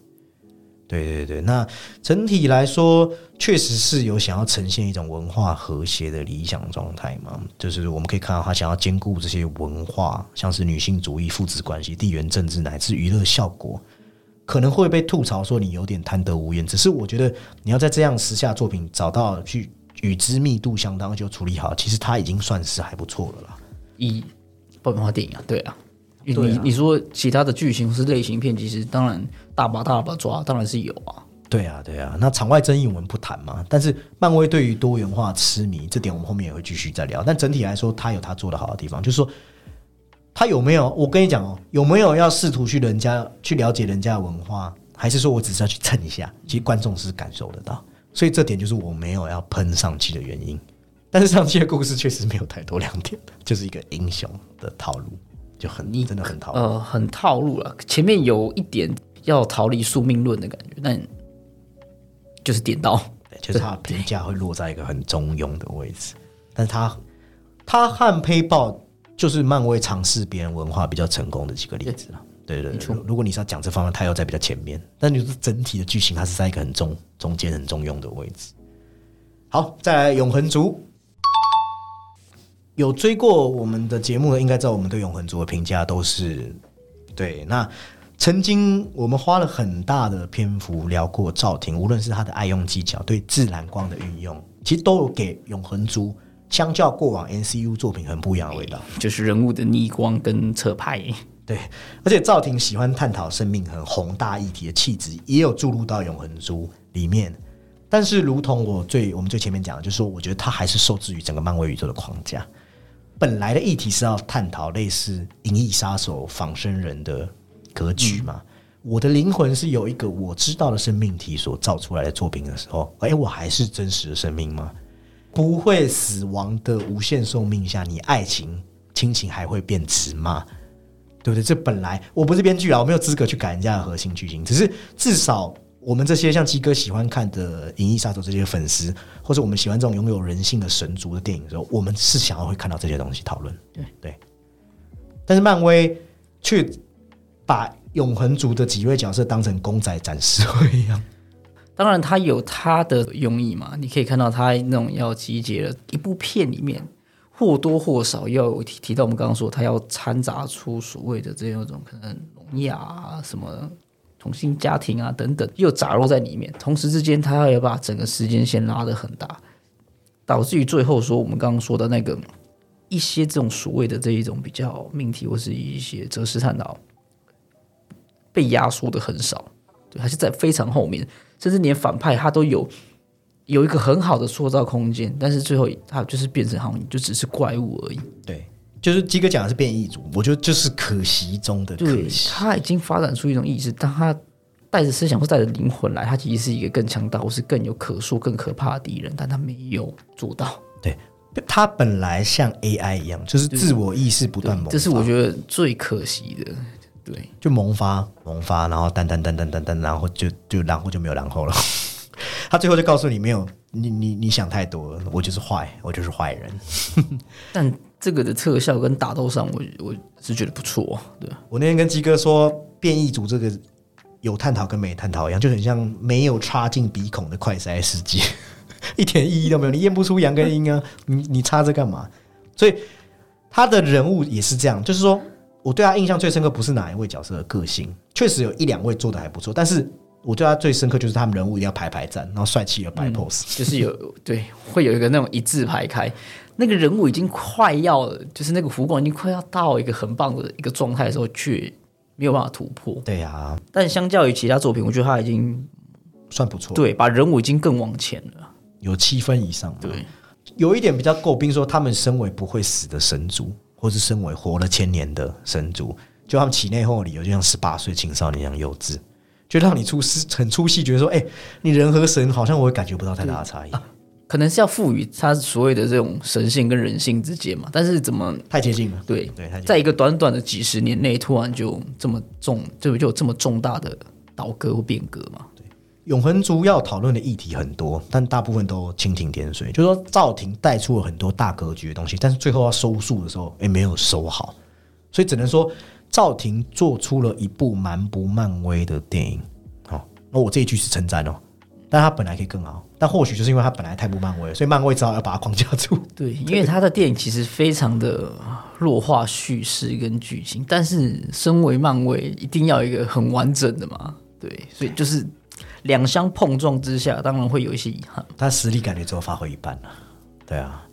对对对，那整体来说，确实是有想要呈现一种文化和谐的理想状态嘛。就是我们可以看到，他想要兼顾这些文化，像是女性主义、父子关系、地缘政治乃至娱乐效果，可能会被吐槽说你有点贪得无厌。只是我觉得你要在这样时下作品找到去与之密度相当就处理好，其实他已经算是还不错了啦。一爆米花电影啊，对啊，你啊你说其他的剧情或是类型片，其实当然大把大把抓，当然是有啊。对啊，对啊，那场外争议我们不谈嘛。但是漫威对于多元化痴迷这点，我们后面也会继续再聊。但整体来说，他有他做的好的地方，就是说他有没有？我跟你讲哦，有没有要试图去人家去了解人家的文化，还是说我只是要去蹭一下？其实观众是感受得到，所以这点就是我没有要喷上期的原因。但是上期的故事确实没有太多亮点，就是一个英雄的套路，就很腻真的很套路。呃，很套路了。前面有一点要逃离宿命论的感觉，但就是点到。对，就是他的评价会落在一个很中庸的位置。但是他他和黑豹就是漫威尝试别人文化比较成功的几个例子了。对对对，如果你是要讲这方面，他要在比较前面，但就是整体的剧情，它是在一个很中中间、很中庸的位置。好，再来永恒族。有追过我们的节目的，应该知道我们对永恒族的评价都是对。那曾经我们花了很大的篇幅聊过赵婷，无论是他的爱用技巧、对自然光的运用，其实都有给永恒族相较过往 NCU 作品很不一样的味道。就是人物的逆光跟侧拍，对，而且赵婷喜欢探讨生命很宏大议题的气质，也有注入到永恒族里面。但是，如同我最我们最前面讲的，就是说，我觉得它还是受制于整个漫威宇宙的框架。本来的议题是要探讨类似《银翼杀手》仿生人的格局嘛。我的灵魂是有一个我知道的生命体所造出来的作品的时候，哎，我还是真实的生命吗？不会死亡的无限寿命下，你爱情、亲情还会变值吗？对不对？这本来我不是编剧啊，我没有资格去改人家的核心剧情。只是至少我们这些像鸡哥喜欢看的《银翼杀手》这些粉丝，或者我们喜欢这种拥有人性的神族的电影的时候，我们是想要会看到这些东西讨论。对对。但是漫威却把永恒族的几位角色当成公仔展示会一样。当然他有他的用意嘛。你可以看到他那种要集结了一部片里面或多或少要有提提到我们刚刚说他要掺杂出所谓的这种可能聋哑啊什么。同性家庭啊，等等，又杂落在里面。同时之间，他要把整个时间线拉得很大，导致于最后说我们刚刚说的那个一些这种所谓的这一种比较命题或是一些哲思探讨，被压缩的很少，对，还是在非常后面，甚至连反派他都有有一个很好的塑造空间，但是最后他就是变成好像就只是怪物而已。对，就是鸡哥讲的是变异族，我觉得就是可惜中的对可，惜。他已经发展出一种意识，当他带着思想或带着灵魂来，他其实是一个更强大或是更有可塑、更可怕的敌人，但他没有做到。对，他本来像 AI 一样，就是自我意识不断萌发，这是我觉得最可惜的。对，就萌发萌发，然后噔噔噔噔噔噔，然后就就然后就没有然后了。他最后就告诉你，没有你你你想太多了，我就是坏，我就是坏人。但这个的特效跟打斗上我，我是觉得不错。对，我那天跟鸡哥说，变异组这个有探讨跟没探讨一样，就很像没有插进鼻孔的快筛试剂，一点意义都没有，你验不出阳跟阴啊，你你插这干嘛？所以他的人物也是这样，就是说我对他印象最深刻不是哪一位角色的个性，确实有一两位做的还不错，但是我对他最深刻就是他们人物一定要排排站，然后帅气的摆 pose。就是有对，会有一个那种一字排开，那个人物已经快要，就是那个弧光已经快要到一个很棒的一个状态的时候，却没有办法突破。对呀、但相较于其他作品，我觉得他已经算不错，对把人物已经更往前了。有七分以上嘛。对，有一点比较诟病说，他们身为不会死的神族，或是身为活了千年的神族，就他们起内讧的理由就像十八岁青少年一样幼稚，就让你出戏很出戏，觉得说，哎、你人和神好像我也感觉不到太大的差异，可能是要赋予他所谓的这种神性跟人性之间嘛，但是怎么太接近了。对，对，太接近在一个短短的几十年内，突然就这么重，就就有这么重大的倒戈或变革嘛？永恒族要讨论的议题很多，但大部分都蜻蜓点水。就是说，赵婷带出了很多大格局的东西，但是最后要收束的时候，哎没有收好，所以只能说赵婷做出了一部蛮不漫威的电影。好、那我这一句是称赞哦，但他本来可以更好，但或许就是因为他本来太不漫威了，所以漫威只好要把它框架住。对，因为他的电影其实非常的弱化叙事跟剧情，但是身为漫威，一定要一个很完整的嘛。对，所以就是两相碰撞之下，当然会有一些遗憾。他实力感觉只有发挥一半了。对啊，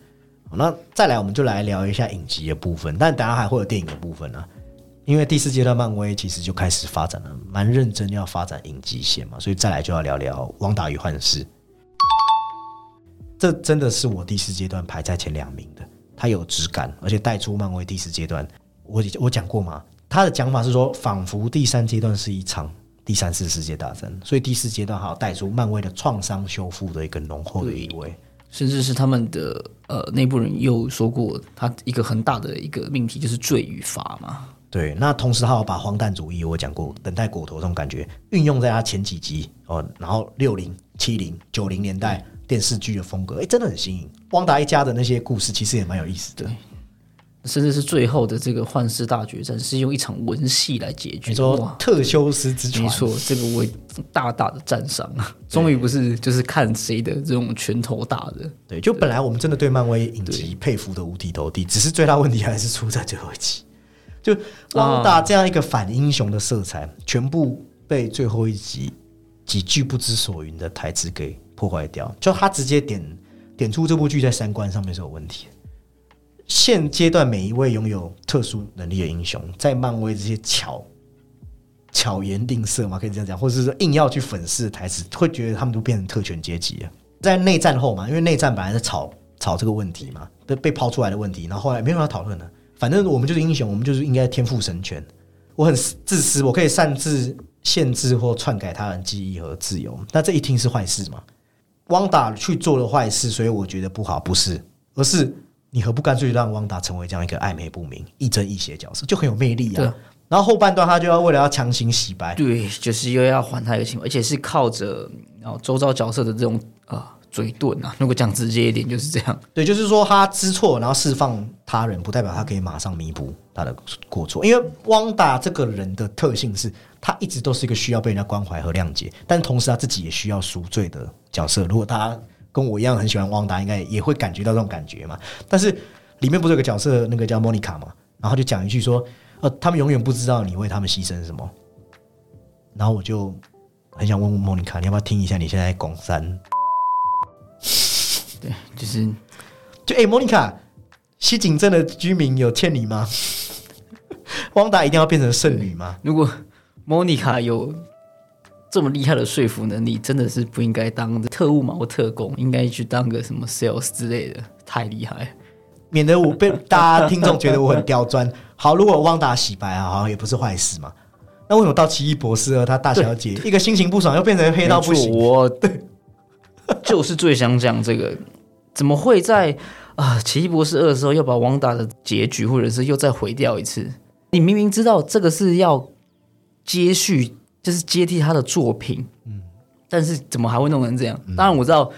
那再来我们就来聊一下影集的部分，但等下还会有电影的部分啊。因为第四阶段漫威其实就开始发展了，蛮认真要发展影集线嘛，所以再来就要聊聊《汪达与幻视》。这真的是我第四阶段排在前两名的，它有质感，而且带出漫威第四阶段。我我讲过嘛，他的讲法是说，仿佛第三阶段是一场第三次世界大战，所以第四阶段还要带出漫威的创伤修复的一个浓厚的意味。甚至是他们的呃内部人又说过，他一个很大的一个命题就是罪与罚嘛。对，那同时还有把荒诞主义，我讲过等待果陀这种感觉运用在他前几集哦，然后六零、七零、九零年代电视剧的风格，哎，真的很新颖。汪达一家的那些故事其实也蛮有意思的。甚至是最后的这个幻视大决战是用一场文戏来解决。你说特修斯之船，没错，这个我大大的赞赏啊！终于不是就是看谁的这种拳头大的，对，就本来我们真的对漫威影集佩服的五体投地，只是最大问题还是出在最后一集。就汪达这样一个反英雄的色彩，全部被最后一集几句不知所云的台词给破坏掉。就他直接点点出这部剧在三观上面是有问题。现阶段每一位拥有特殊能力的英雄，在漫威这些巧巧言令色嘛，可以这样讲，或者是说硬要去粉饰台词，会觉得他们都变成特权阶级了。在内战后嘛，因为内战本来在吵吵这个问题嘛，被被抛出来的问题，然后后来没有人要讨论了。反正我们就是英雄，我们就是应该天赋神权。我很自私，我可以擅自限制或篡改他人记忆和自由。那这一听是坏事嘛？汪达去做了坏事，所以我觉得不好，不是，而是你何不干脆让汪达成为这样一个暧昧不明、亦正亦邪的角色，就很有魅力啊。然后后半段他就要为了要强行洗白，对，就是又要还他一个清白，而且是靠着然后周遭角色的这种啊嘴遁啊，如果讲直接一点就是这样。对，就是说他知错，然后释放他人，不代表他可以马上弥补他的过错。因为汪达这个人的特性是，他一直都是一个需要被人家关怀和谅解，但同时他自己也需要赎罪的角色。如果大家跟我一样很喜欢汪达，应该也会感觉到这种感觉嘛。但是里面不是有个角色，那个叫莫妮卡嘛，然后就讲一句说，呃，他们永远不知道你为他们牺牲什么。然后我就很想问问莫妮卡，你要不要听一下你现在拱山？对，就是就哎，莫妮卡，西井镇的居民有欠你吗？汪达一定要变成剩女吗？如果莫妮卡有这么厉害的说服能力，真的是不应该当特务嘛或特工，应该去当个什么 sales 之类的，太厉害。免得我被大家听众觉得我很刁钻。好，如果汪达洗白啊，好像也不是坏事嘛。那为什么到奇异博士和，他大小姐一个心情不爽，又变成黑到不行？我 对，就是最想讲这个，怎么会在啊奇异博士二的时候又把王达的结局，或者是又再毁掉一次？你明明知道这个是要接续，就是接替他的作品，嗯，但是怎么还会弄成这样？当然我知道。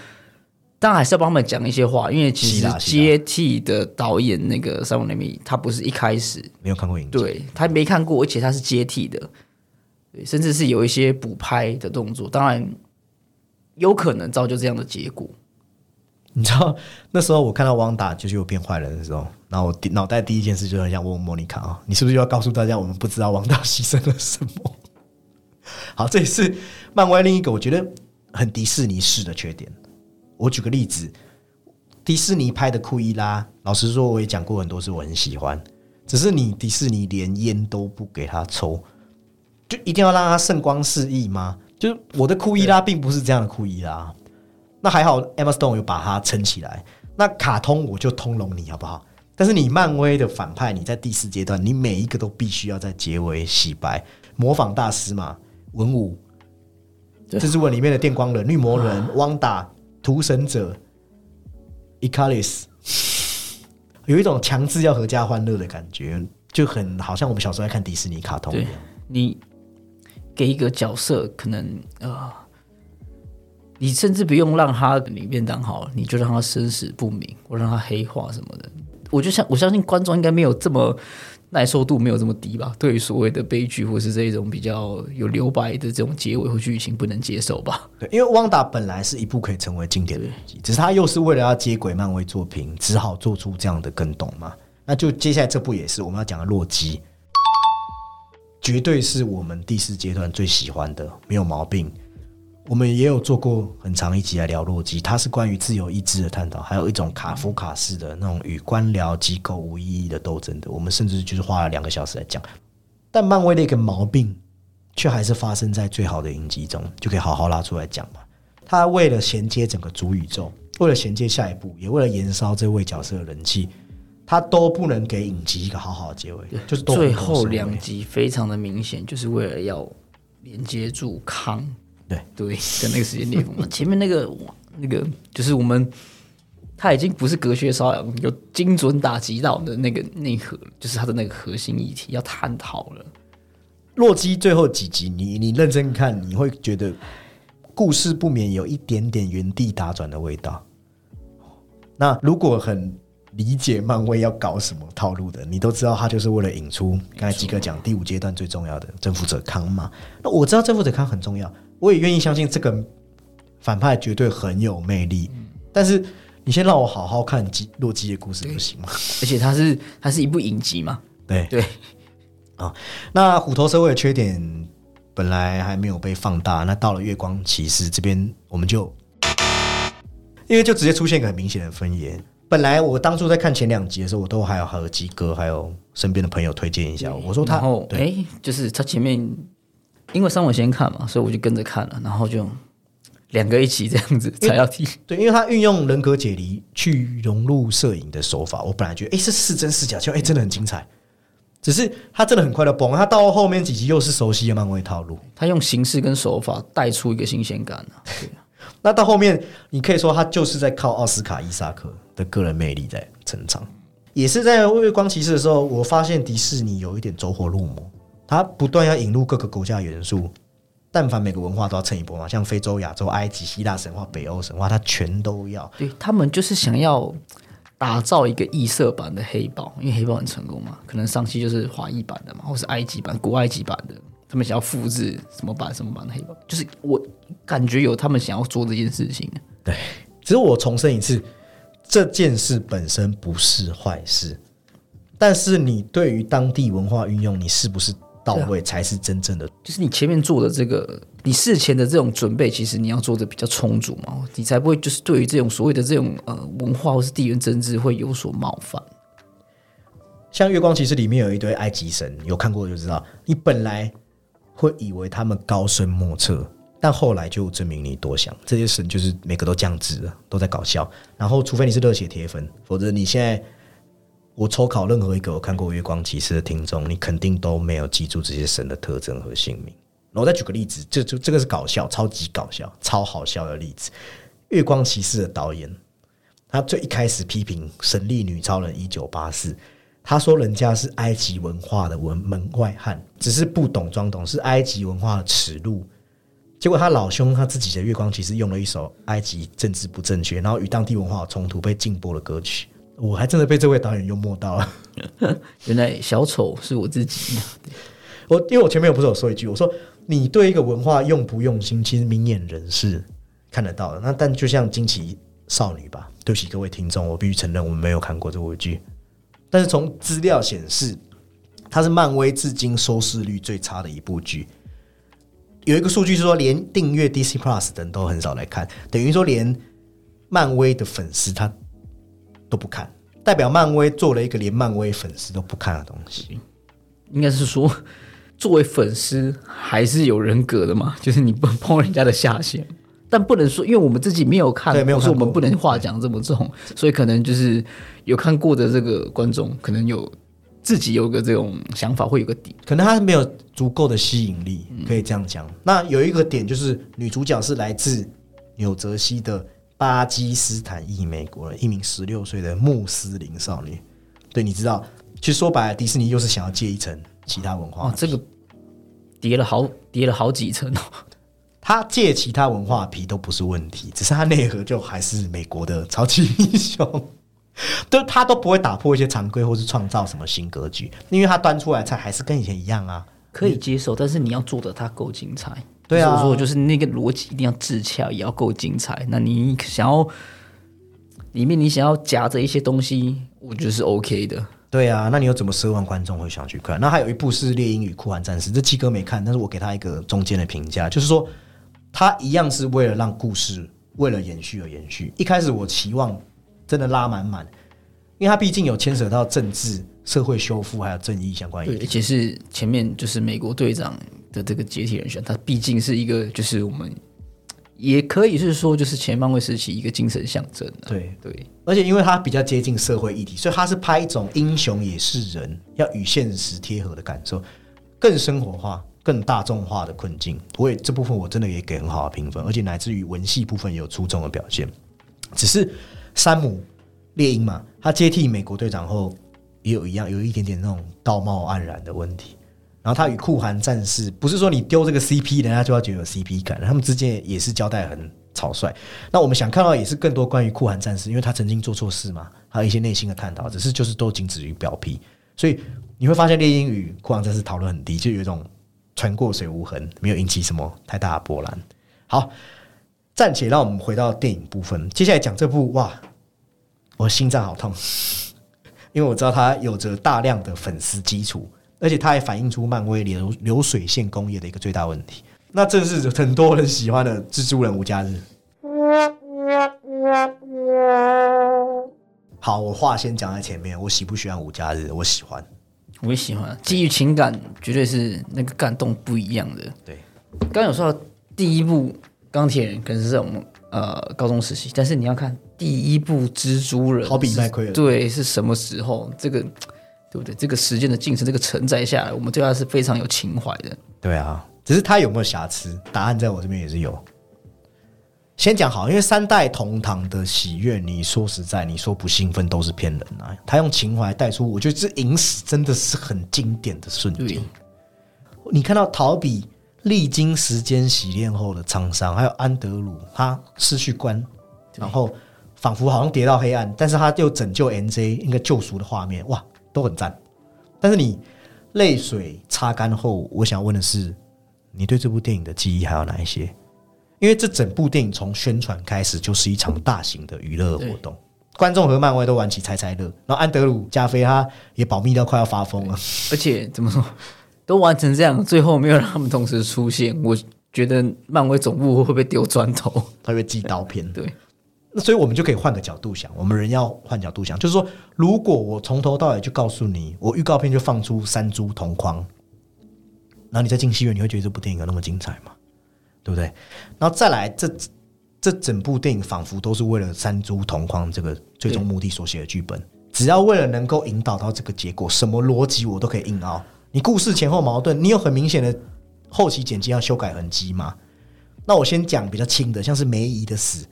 当然还是要帮他们讲一些话，因为其实接替的导演那个三文雷米，他不是一开始没有看过影，对他没看过，而且他是接替的，对，甚至是有一些补拍的动作，当然有可能造就这样的结果。你知道那时候我看到汪达就是有变坏人的时候，然后我脑袋第一件事就很想问莫妮卡啊，你是不是要告诉大家我们不知道汪达牺牲了什么？好，这也是漫威另一个我觉得很迪士尼式的缺点。我举个例子，迪士尼拍的库伊拉，老实说我也讲过很多次，我很喜欢。只是你迪士尼连烟都不给他抽，就一定要让他圣光四溢吗？就是我的库伊拉并不是这样的库伊拉。那还好，Emma Stone 有把它撑起来。那卡通我就通融你好不好？但是你漫威的反派，你在第四阶段，你每一个都必须要在结尾洗白。模仿大师嘛，文武，这是文里面的电光人、绿魔人、汪达。屠神者 Icalis，有一种强制要合家欢乐的感觉，就很好像我们小时候在看迪士尼卡通一样。你给一个角色，可能呃，你甚至不用让他领便当好，你就让他生死不明，或让他黑化什么的。我就相我相信观众应该没有这么。耐受度没有这么低吧？对于所谓的悲剧或是这种比较有留白的这种结尾或剧情不能接受吧？对，因为汪达本来是一部可以成为经典的剧，只是他又是为了要接轨漫威作品，只好做出这样的更动嘛。那就接下来这部也是我们要讲的洛基，绝对是我们第四阶段最喜欢的，没有毛病。我们也有做过很长一集来聊洛基，它是关于自由意志的探讨，还有一种卡夫卡式的那种与官僚机构无意义的斗争的。我们甚至就是花了两个小时来讲。但漫威的一个毛病，却还是发生在最好的影集中，就可以好好拉出来讲嘛。他为了衔接整个主宇宙，为了衔接下一步，也为了燃烧这位角色的人气，他都不能给影集一个好好的结尾。就是最后两集非常的明显，就是为了要连接住康。对对，跟那个时间裂缝，前面那个那个就是我们，他已经不是隔靴搔痒，有精准打击到的那个内核，就是他的那个核心议题要探讨了。洛基最后几集，你你认真看，你会觉得故事不免有一点点原地打转的味道。那如果很理解漫威要搞什么套路的，你都知道他就是为了引出刚才吉哥讲第五阶段最重要的征服者康嘛。那我知道征服者康很重要。我也愿意相信这个反派绝对很有魅力，但是你先让我好好看基洛基的故事不行吗？而且它是它是一部影集嘛？对对啊，那虎头蛇尾的缺点本来还没有被放大，那到了月光骑士这边，我们就因为就直接出现一个很明显的分野。本来我当初在看前两集的时候，我都还有和基哥还有身边的朋友推荐一下，我说他哎，就是他前面。因为三我先看嘛，所以我就跟着看了，然后就两个一起这样子才要听。对，因为他运用人格解离去融入摄影的手法，我本来觉得哎是是真是假，就哎真的很精彩。只是他真的很快的崩，他到后面几集又是熟悉的漫威套路，他用形式跟手法带出一个新鲜感啊。那到后面你可以说他就是在靠奥斯卡伊萨克的个人魅力在成长，也是在《月光骑士》的时候，我发现迪士尼有一点走火入魔。他不断要引入各个国家元素，但凡每个文化都要蹭一波嘛，像非洲、亚洲、埃及、希腊神话、北欧神话，他全都要。对他们就是想要打造一个异色版的黑豹，因为黑豹很成功嘛。可能上期就是华裔版的嘛，或是埃及版、古埃及版的，他们想要复制什么版、什么版的黑豹，就是我感觉有他们想要做这件事情。对，只是我重申一次，这件事本身不是坏事，但是你对于当地文化运用，你是不是？到位才是真正的，就是你前面做的这个，你事前的这种准备，其实你要做的比较充足嘛，你才不会就是对于这种所谓的这种呃文化或是地缘政治会有所冒犯。像《月光骑士》里面有一堆埃及神，有看过就知道，你本来会以为他们高深莫测，但后来就证明你多想，这些神就是每个都降智了，都在搞笑。然后，除非你是热血铁粉，否则你现在我抽考任何一个我看过《月光骑士》的听众，你肯定都没有记住这些神的特征和姓名。我再举个例子，这就这个是搞笑，超级搞笑，超好笑的例子，《月光骑士》的导演，他最一开始批评《神力女超人》一九八四。他说：“人家是埃及文化的文门外汉，只是不懂装懂，是埃及文化的耻辱。结果他老兄他自己的月光其实用了一首埃及政治不正确，然后与当地文化冲突被禁播的歌曲。我还真的被这位导演幽默到了。原来小丑是我自己。我因为我前面不是有说一句，我说你对一个文化用不用心，其实明眼人是看得到的。那但就像惊奇少女吧，对不起各位听众，我必须承认我们没有看过这部剧。”但是从资料显示，它是漫威至今收视率最差的一部剧。有一个数据是说，连订阅 DC Plus 的人都很少来看，等于说连漫威的粉丝他都不看，代表漫威做了一个连漫威粉丝都不看的东西。应该是说，作为粉丝还是有人格的嘛，就是你不碰人家的下限。但不能说，因为我们自己没有看，对，没有说我们不能话讲这么重，所以可能就是有看过的这个观众，可能有自己有个这种想法，会有个底，可能他没有足够的吸引力，可以这样讲。那有一个点就是女主角是来自纽泽西的巴基斯坦裔美国人，一名十六岁的穆斯林少女。对，你知道，其实说白了，迪士尼又是想要借一层其他文化，哦，这个叠了好叠了好几层哦。他借其他文化皮都不是问题，只是他内核就还是美国的超级英雄，都他都不会打破一些常规，或是创造什么新格局，因为他端出来菜还是跟以前一样啊，可以接受。但是你要做的他够精彩，对啊，我说就是那个逻辑一定要自洽，也要够精彩。那你想要里面你想要夹着一些东西，我觉得是 OK 的。对啊，那你又怎么奢望观众会想去看？那还有一部是《猎鹰与酷寒战士》，这七哥没看，但是我给他一个中间的评价，就是说。他一样是为了让故事为了延续而延续。一开始我期望真的拉满满，因为他毕竟有牵扯到政治、社会修复还有正义相关。对，而且是前面就是美国队长的这个解体人选，他毕竟是一个就是我们也可以是说就是前方会时期一个精神象征。对对，而且因为他比较接近社会议题，所以他是拍一种英雄也是人，要与现实贴合的感受，更生活化。更大众化的困境，我也这部分我真的也给很好的评分，而且乃至于文戏部分也有出众的表现。只是山姆猎鹰嘛，他接替美国队长后也有一样，有一点点那种道貌岸然的问题。然后他与酷寒战士，不是说你丢这个 CP，人家就要觉得有 CP 感，他们之间也是交代很草率。那我们想看到也是更多关于酷寒战士，因为他曾经做错事嘛，还有一些内心的探讨，只是就是都仅止于表皮。所以你会发现猎鹰与酷寒战士讨论很低，就有一种。船过水无痕，没有引起什么太大的波澜。好，暂且让我们回到电影部分。接下来讲这部，哇，我心脏好痛，因为我知道它有着大量的粉丝基础，而且它也反映出漫威流流水线工业的一个最大问题。那正是很多人喜欢的蜘蛛人无家日。好，我话先讲在前面，我喜不喜欢无家日？我喜欢。我也喜欢，基于情感，绝对是那个感动不一样的。对，刚有说到第一部钢铁人可能是在我们呃高中时期，但是你要看第一部蜘蛛人，好比麦奎尔，对，是什么时候？这个对不对？这个时间的进程，这个承载下来，我们对他是非常有情怀的。对啊，只是他有没有瑕疵？答案在我这边也是有。先讲好，因为三代同堂的喜悦，你说实在，你说不兴奋都是骗人啊。他用情怀带出，我觉得这影史真的是很经典的瞬间。你看到陶比历经时间洗练后的沧桑，还有安德鲁他失去关，然后仿佛好像跌到黑暗，但是他又拯救 NJ 一个救赎的画面，哇，都很赞。但是你泪水擦干后，我想问的是，你对这部电影的记忆还有哪一些？因为这整部电影从宣传开始就是一场大型的娱乐活动，观众和漫威都玩起猜猜乐，然后安德鲁加菲他也保密到快要发疯了，而且怎么说都玩成这样，最后没有让他们同时出现，我觉得漫威总部会不会丢砖头，会被寄刀片？对，那所以我们就可以换个角度想，我们人要换角度想，就是说，如果我从头到尾就告诉你，我预告片就放出三株同框，然后你再进戏院，你会觉得这部电影有那么精彩吗？对不对？然后再来，这这整部电影仿佛都是为了三株同框这个最终目的所写的剧本。只要为了能够引导到这个结果，什么逻辑我都可以硬凹。你故事前后矛盾，你有很明显的后期剪辑要修改痕迹吗？那我先讲比较轻的，像是梅姨的死。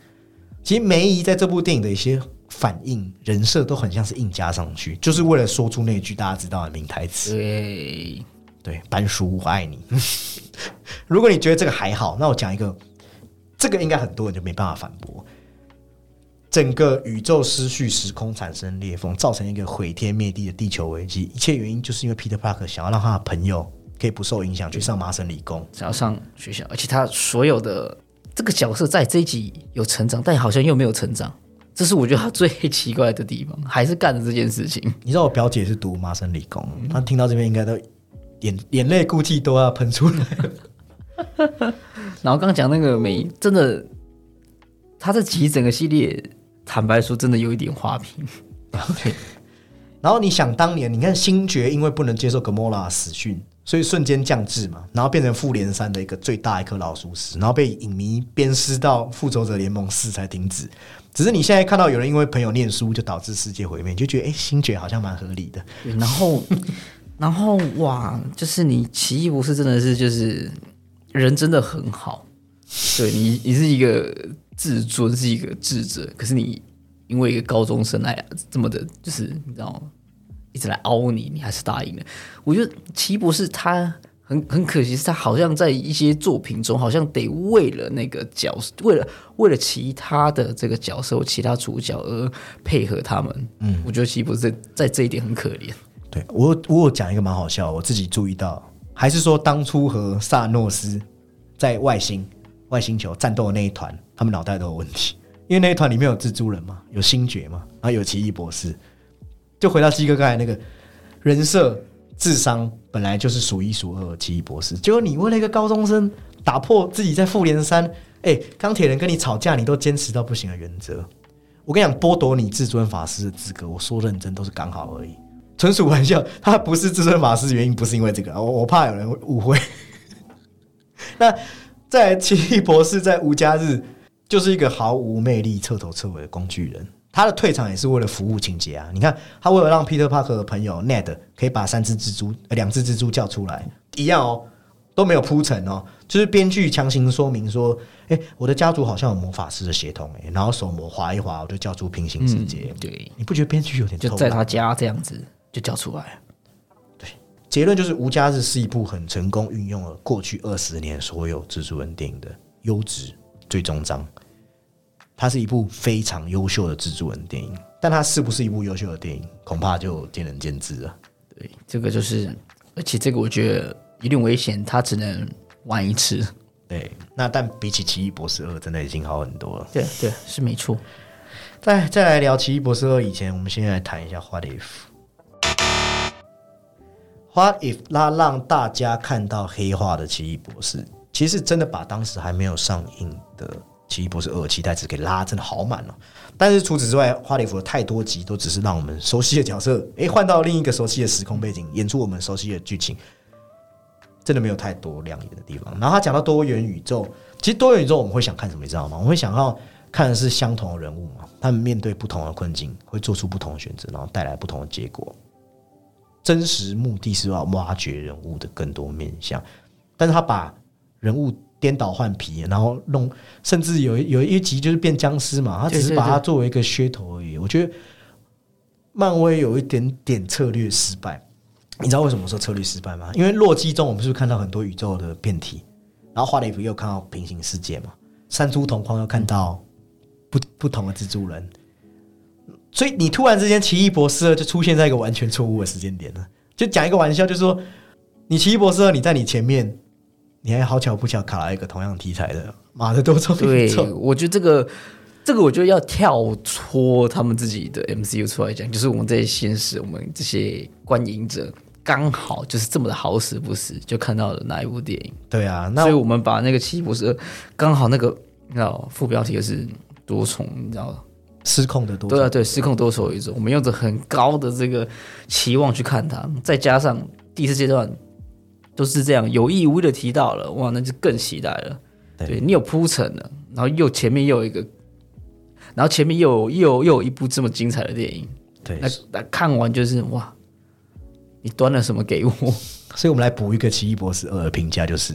其实梅姨在这部电影的一些反应、人设都很像是硬加上去，就是为了说出那句大家知道的名台词。对，班叔我爱你。如果你觉得这个还好，那我讲一个，这个应该很多人就没办法反驳。整个宇宙失序，时空产生裂缝，造成一个毁天灭地的地球危机。一切原因就是因为 Peter Parker 想要让他的朋友可以不受影响去上麻省理工。想要上学校，而且他所有的这个角色在这一集有成长，但好像又没有成长，这是我觉得他最奇怪的地方，还是干了这件事情。你知道我表姐是读麻省理工，她听到这边应该都眼眼泪估计都要喷出来了。然后刚讲那个美，真的，他这集整个系列，坦白说，真的有一点花瓶。对，然后你想当年，你看星爵因为不能接受格莫拉死讯，所以瞬间降智嘛，然后变成复联三的一个最大一颗老鼠屎，然后被影迷鞭尸到复仇者联盟四才停止。只是你现在看到有人因为朋友念书就导致世界毁灭，你就觉得哎，星爵好像蛮合理的。然后，然后哇，就是你奇异博士真的是就是人真的很好，对你你是一个自尊是一个智者，可是你因为一个高中生来这么的，就是你知道吗？一直来凹你，你还是答应了。我觉得奇异博士他很 很可惜，是他好像在一些作品中，好像得为了那个角色，为了为了其他的这个角色或其他主角而配合他们。嗯，我觉得奇异博士在在这一点很可怜。对我我有讲一个蛮好笑，我自己注意到，还是说当初和萨诺斯在外星外星球战斗的那一团，他们脑袋都有问题，因为那一团里面有蜘蛛人嘛，有星爵嘛，然后有奇异博士，就回到鸡哥刚才那个人设智商本来就是数一数二奇异博士，结果你为了一个高中生打破自己在复联三，哎，钢铁人跟你吵架，你都坚持到不行的原则。我跟你讲，剥夺你至尊法师的资格，我说认真都是刚好而已，纯属玩笑。他不是至尊法师的原因不是因为这个，我我怕有人会误会。那在奇异博士在无家日就是一个毫无魅力、彻头彻尾的工具人。他的退场也是为了服务情节啊！你看，他为了让 Peter Parker 的朋友 Ned 可以把三只蜘蛛、呃两只蜘蛛叫出来，一样哦，都没有铺陈哦，就是编剧强行说明说，哎、我的家族好像有魔法师的血统，哎，然后手魔划一划，我就叫出平行世界。对，你不觉得编剧有点就在他家这样子就叫出来。对结论就是，《无家日》是一部很成功运用了过去二十年所有蜘蛛人电影的优质最终章。它是一部非常优秀的蜘蛛人电影，但它是不是一部优秀的电影，恐怕就见仁见智了。对，这个就是，而且这个我觉得有点危险，他只能玩一次。对，那但比起《奇异博士二》，真的已经好很多了。对对，是没错。再再来聊《奇异博士二》以前，我们先来谈一下《What If》。What if 拉让大家看到黑化的奇异博士，其实真的把当时还没有上映的《奇异博士二》期待值给拉真的好满哦。但是除此之外，花里弗的太多集都只是让我们熟悉的角色，诶，换到另一个熟悉的时空背景，演出我们熟悉的剧情，真的没有太多亮眼的地方。然后他讲到多元宇宙，其实多元宇宙我们会想看什么，你知道吗？我们会想要看的是相同的人物嘛，他们面对不同的困境，会做出不同的选择，然后带来不同的结果。真实目的是要挖掘人物的更多面相，但是他把人物颠倒换皮，然后弄，甚至有一有一集就是变僵尸嘛，他只是把它作为一个噱头而已。我觉得漫威有一点点策略失败。你知道为什么说策略失败吗？因为洛基中我们是不是看到很多宇宙的变体，然后花雷夫又看到平行世界嘛，三株同框又看到不不同的蜘蛛人，所以你突然之间奇异博士二就出现在一个完全错误的时间点了。就讲一个玩笑，就是说你奇异博士二你在你前面，你还好巧不巧卡了一个同样题材的马的多重宇对，我觉得这个这个，我觉得要跳脱他们自己的 MCU 出来讲，就是我们这些现实，我们这些观影者刚好就是这么的好死不死，就看到了那一部电影，对啊，那所以我们把那个奇异博士二刚好那个你知道副标题就是多重，你知道。失控的多对啊，对，失控多手一种，我们用着很高的这个期望去看它，再加上第四阶段都是这样有意无意的提到了，哇，那就更期待了。对对你有铺陈了，然后又前面又有一个，然后前面又有又又有一部这么精彩的电影，对，那那看完就是哇，你端了什么给我？所以我们来补一个《奇异博士二》的评价，就是。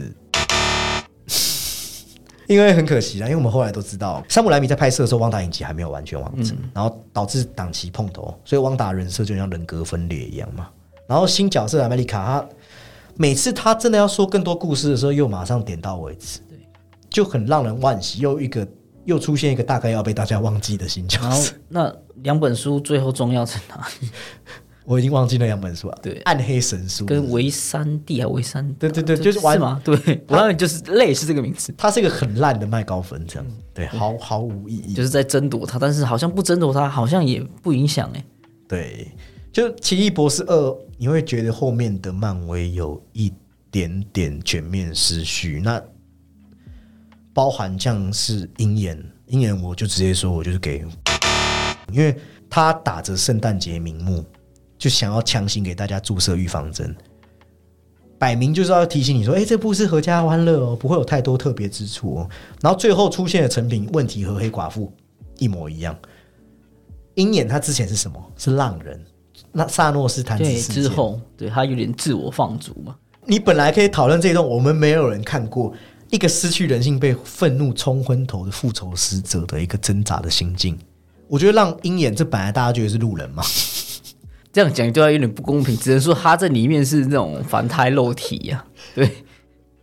因为很可惜啦，因为我们后来都知道，山姆莱米在拍摄的时候，汪达影集还没有完全完成，然后导致档期碰头，所以汪达人设就像人格分裂一样嘛。然后新角色艾美丽卡，他每次他真的要说更多故事的时候，又马上点到为止，对，就很让人惋惜。又一个又出现一个大概要被大家忘记的新角色，那两本书最后重要在哪里？我已经忘记那两本书了。对暗黑神书跟维三 D 啊，维三对对对就是玩是吗？对，我让你就是类似这个名字，它是一个很烂的麦高芬，这样对，毫毫无意义。就是在争夺它，但是好像不争夺它，好像也不影响哎。对，就《奇异博士二》，你会觉得后面的漫威有一点点全面失序。那包含像是鹰眼，鹰眼我就直接说，我就是给，因为他打着圣诞节名目，就想要强行给大家注射预防针，摆明就是要提醒你说，哎、这部是合家欢乐哦，不会有太多特别之处哦。然后最后出现的成品问题和黑寡妇一模一样。鹰眼他之前是什么？是浪人。那萨诺斯弹指，之后对他有点自我放逐嘛。你本来可以讨论这一段，我们没有人看过一个失去人性、被愤怒冲昏头的复仇使者的一个挣扎的心境。我觉得让鹰眼，这本来大家觉得是路人嘛，这样讲对他有点不公平，只能说他在里面是那种凡胎肉体呀、对，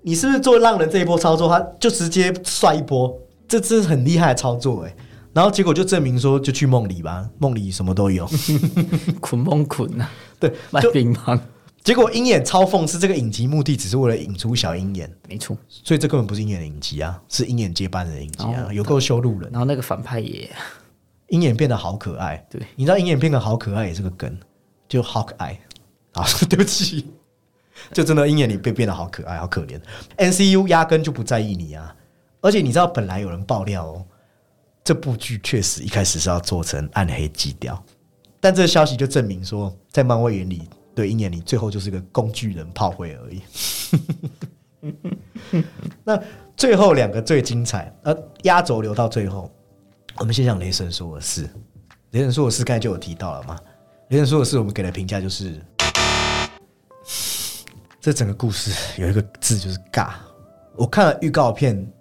你是不是做浪人这一波操作，他就直接帅一波？这真是很厉害的操作哎、然后结果就证明说，就去梦里吧，梦里什么都有。捆梦捆啊，对，卖就乒乓，结果鹰眼超讽刺，这个影集目的只是为了引出小鹰眼，没错。所以这根本不是鹰眼的影集啊，是鹰眼接班人的影集啊，哦有够羞辱人。然后那个反派也鹰眼变得好可爱，对，你知道鹰眼变得好可爱也是个梗，就好可爱。啊，对不起，就真的鹰眼你被变得好可爱，好可怜。NCU 压根就不在意你啊，而且你知道本来有人爆料哦，这部剧确实一开始是要做成暗黑基调，但这个消息就证明说，在漫威眼里，对鹰眼你最后就是个工具人炮灰而已。那最后两个最精彩，呃，压轴留到最后。我们先讲雷神说的事。雷神说的事刚才就有提到了嘛？雷神说的是，我们给的评价就是，这整个故事 有一个字就是尬。我看了预告片，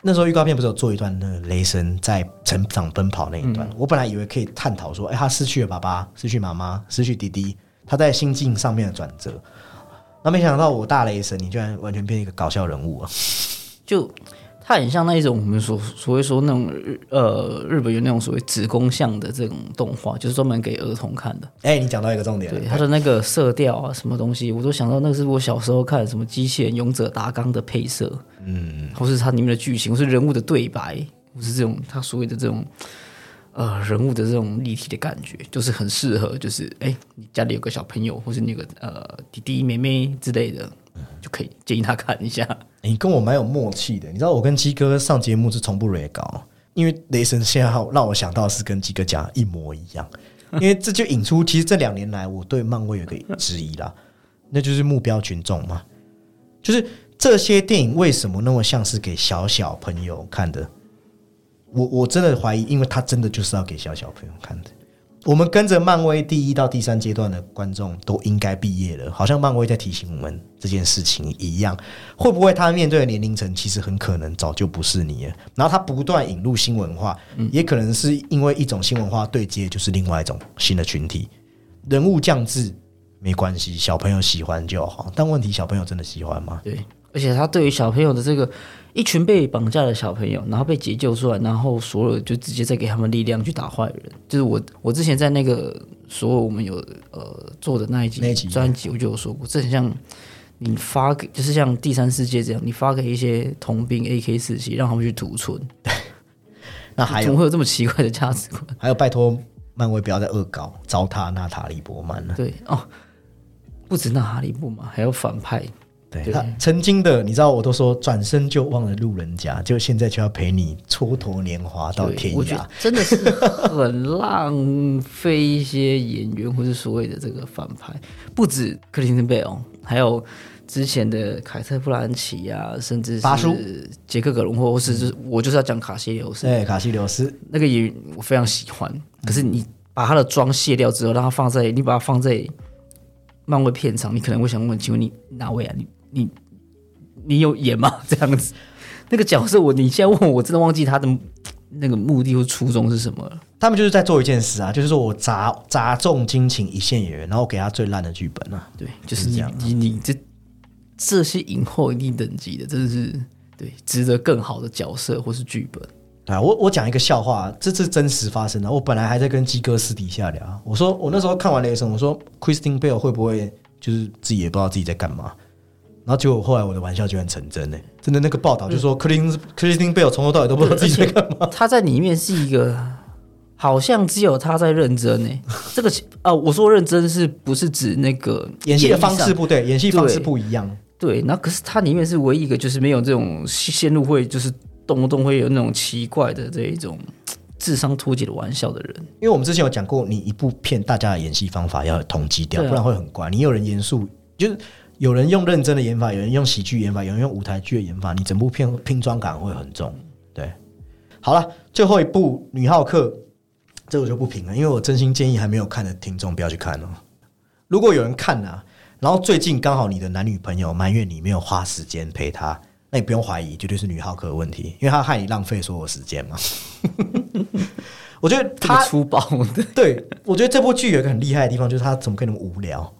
那时候预告片不是有做一段那个雷神在成长奔跑那一段，我本来以为可以探讨说，哎、他失去了爸爸，失去妈妈，失去弟弟，他在心境上面的转折。那没想到我大雷神，你居然完全变一个搞笑人物啊！就它很像那一种我们所所谓说那种日呃日本有那种所谓子宫像的这种动画，就是专门给儿童看的。哎、你讲到一个重点对，它的那个色调啊，什么东西，我都想到那个是我小时候看的什么机器人勇者达纲的配色，嗯，或是它里面的剧情，或是人物的对白，或是这种它所谓的这种呃人物的这种立体的感觉，就是很适合，就是哎，你家里有个小朋友，或是你有个呃弟弟妹妹之类的，就可以建议他看一下。你跟我蛮有默契的，你知道我跟鸡哥上节目是从不蕊稿，因为雷神现在让我想到是跟鸡哥讲一模一样，因为这就引出其实这两年来我对漫威有个质疑啦，那就是目标群众嘛，就是这些电影为什么那么像是给小小朋友看的？我我真的怀疑，因为他真的就是要给小小朋友看的。我们跟着漫威第一到第三阶段的观众都应该毕业了，好像漫威在提醒我们这件事情一样。会不会他面对的年龄层其实很可能早就不是你了？然后他不断引入新文化，也可能是因为一种新文化对接就是另外一种新的群体。人物降智没关系，小朋友喜欢就好。但问题小朋友真的喜欢吗？对，而且他对于小朋友的这个一群被绑架的小朋友，然后被解救出来，然后所有就直接再给他们力量去打坏人。就是我我之前在那个所有我们有呃做的那一集集专辑，我就有说过，这很像你发给，就是像第三世界这样，你发给一些童兵 AK 四七，让他们去屠村，那还有怎么会有这么奇怪的价值观？还有，拜托漫威不要再恶搞糟蹋娜塔莉波曼了。对哦，不止娜塔莉波曼，还有反派，对对他曾经的，你知道，我都说转身就忘了路人甲，就现在就要陪你蹉跎年华到天涯我觉得。真的是很浪费一些演员或是所谓的这个反派，不止克林顿贝尔，还有之前的凯特·布兰奇啊，甚至是杰克·葛伦霍，或是就是我就是要讲卡西留斯对，卡西留斯，那个演员，我非常喜欢。可是你把他的妆卸掉之后，让他放在你把它放在漫威片场，你可能会想问：请问你哪位啊？你你你有演吗？这样子，那个角色我你现在问我，我真的忘记他的那个目的或初衷是什么了。他们就是在做一件事啊，就是说我砸砸中金请一线演员，然后给他最烂的剧本啊。对，就是这样你你这这些影后一定等级的，真的是对值得更好的角色或是剧本。对啊，我我讲一个笑话，这是真实发生的。我本来还在跟鸡哥私底下聊，我说我那时候看完雷神，我说 Christine Bale 会不会就是自己也不知道自己在干嘛，然后结果后来我的玩笑居然成真呢、真的那个报道就说 Christine Christine Bale 从头到尾都不知道自己在干嘛。他在里面是一个，好像只有他在认真呢。这个啊，我说认真是不是指那个演戏的方式不对，演戏方式不一样。对，然后可是他里面是唯一一个就是没有这种线路会就是动不动会有那种奇怪的这一种智商脱节的玩笑的人。因为我们之前有讲过，你一部片大家的演戏方法要统计掉，啊不然会很怪。你有人严肃，就是有人用认真的演法，有人用喜剧演法，有人用舞台剧的演法，你整部片拼装感会很重。对，好了，最后一部《女浩克》，这我就不评了，因为我真心建议还没有看的听众不要去看哦。如果有人看啊，然后最近刚好你的男女朋友埋怨你没有花时间陪他，那你不用怀疑，绝对是女浩克的问题，因为他害你浪费所有时间嘛。我觉得他粗暴的，对，我觉得这部剧有一个很厉害的地方，就是他怎么可以那么无聊？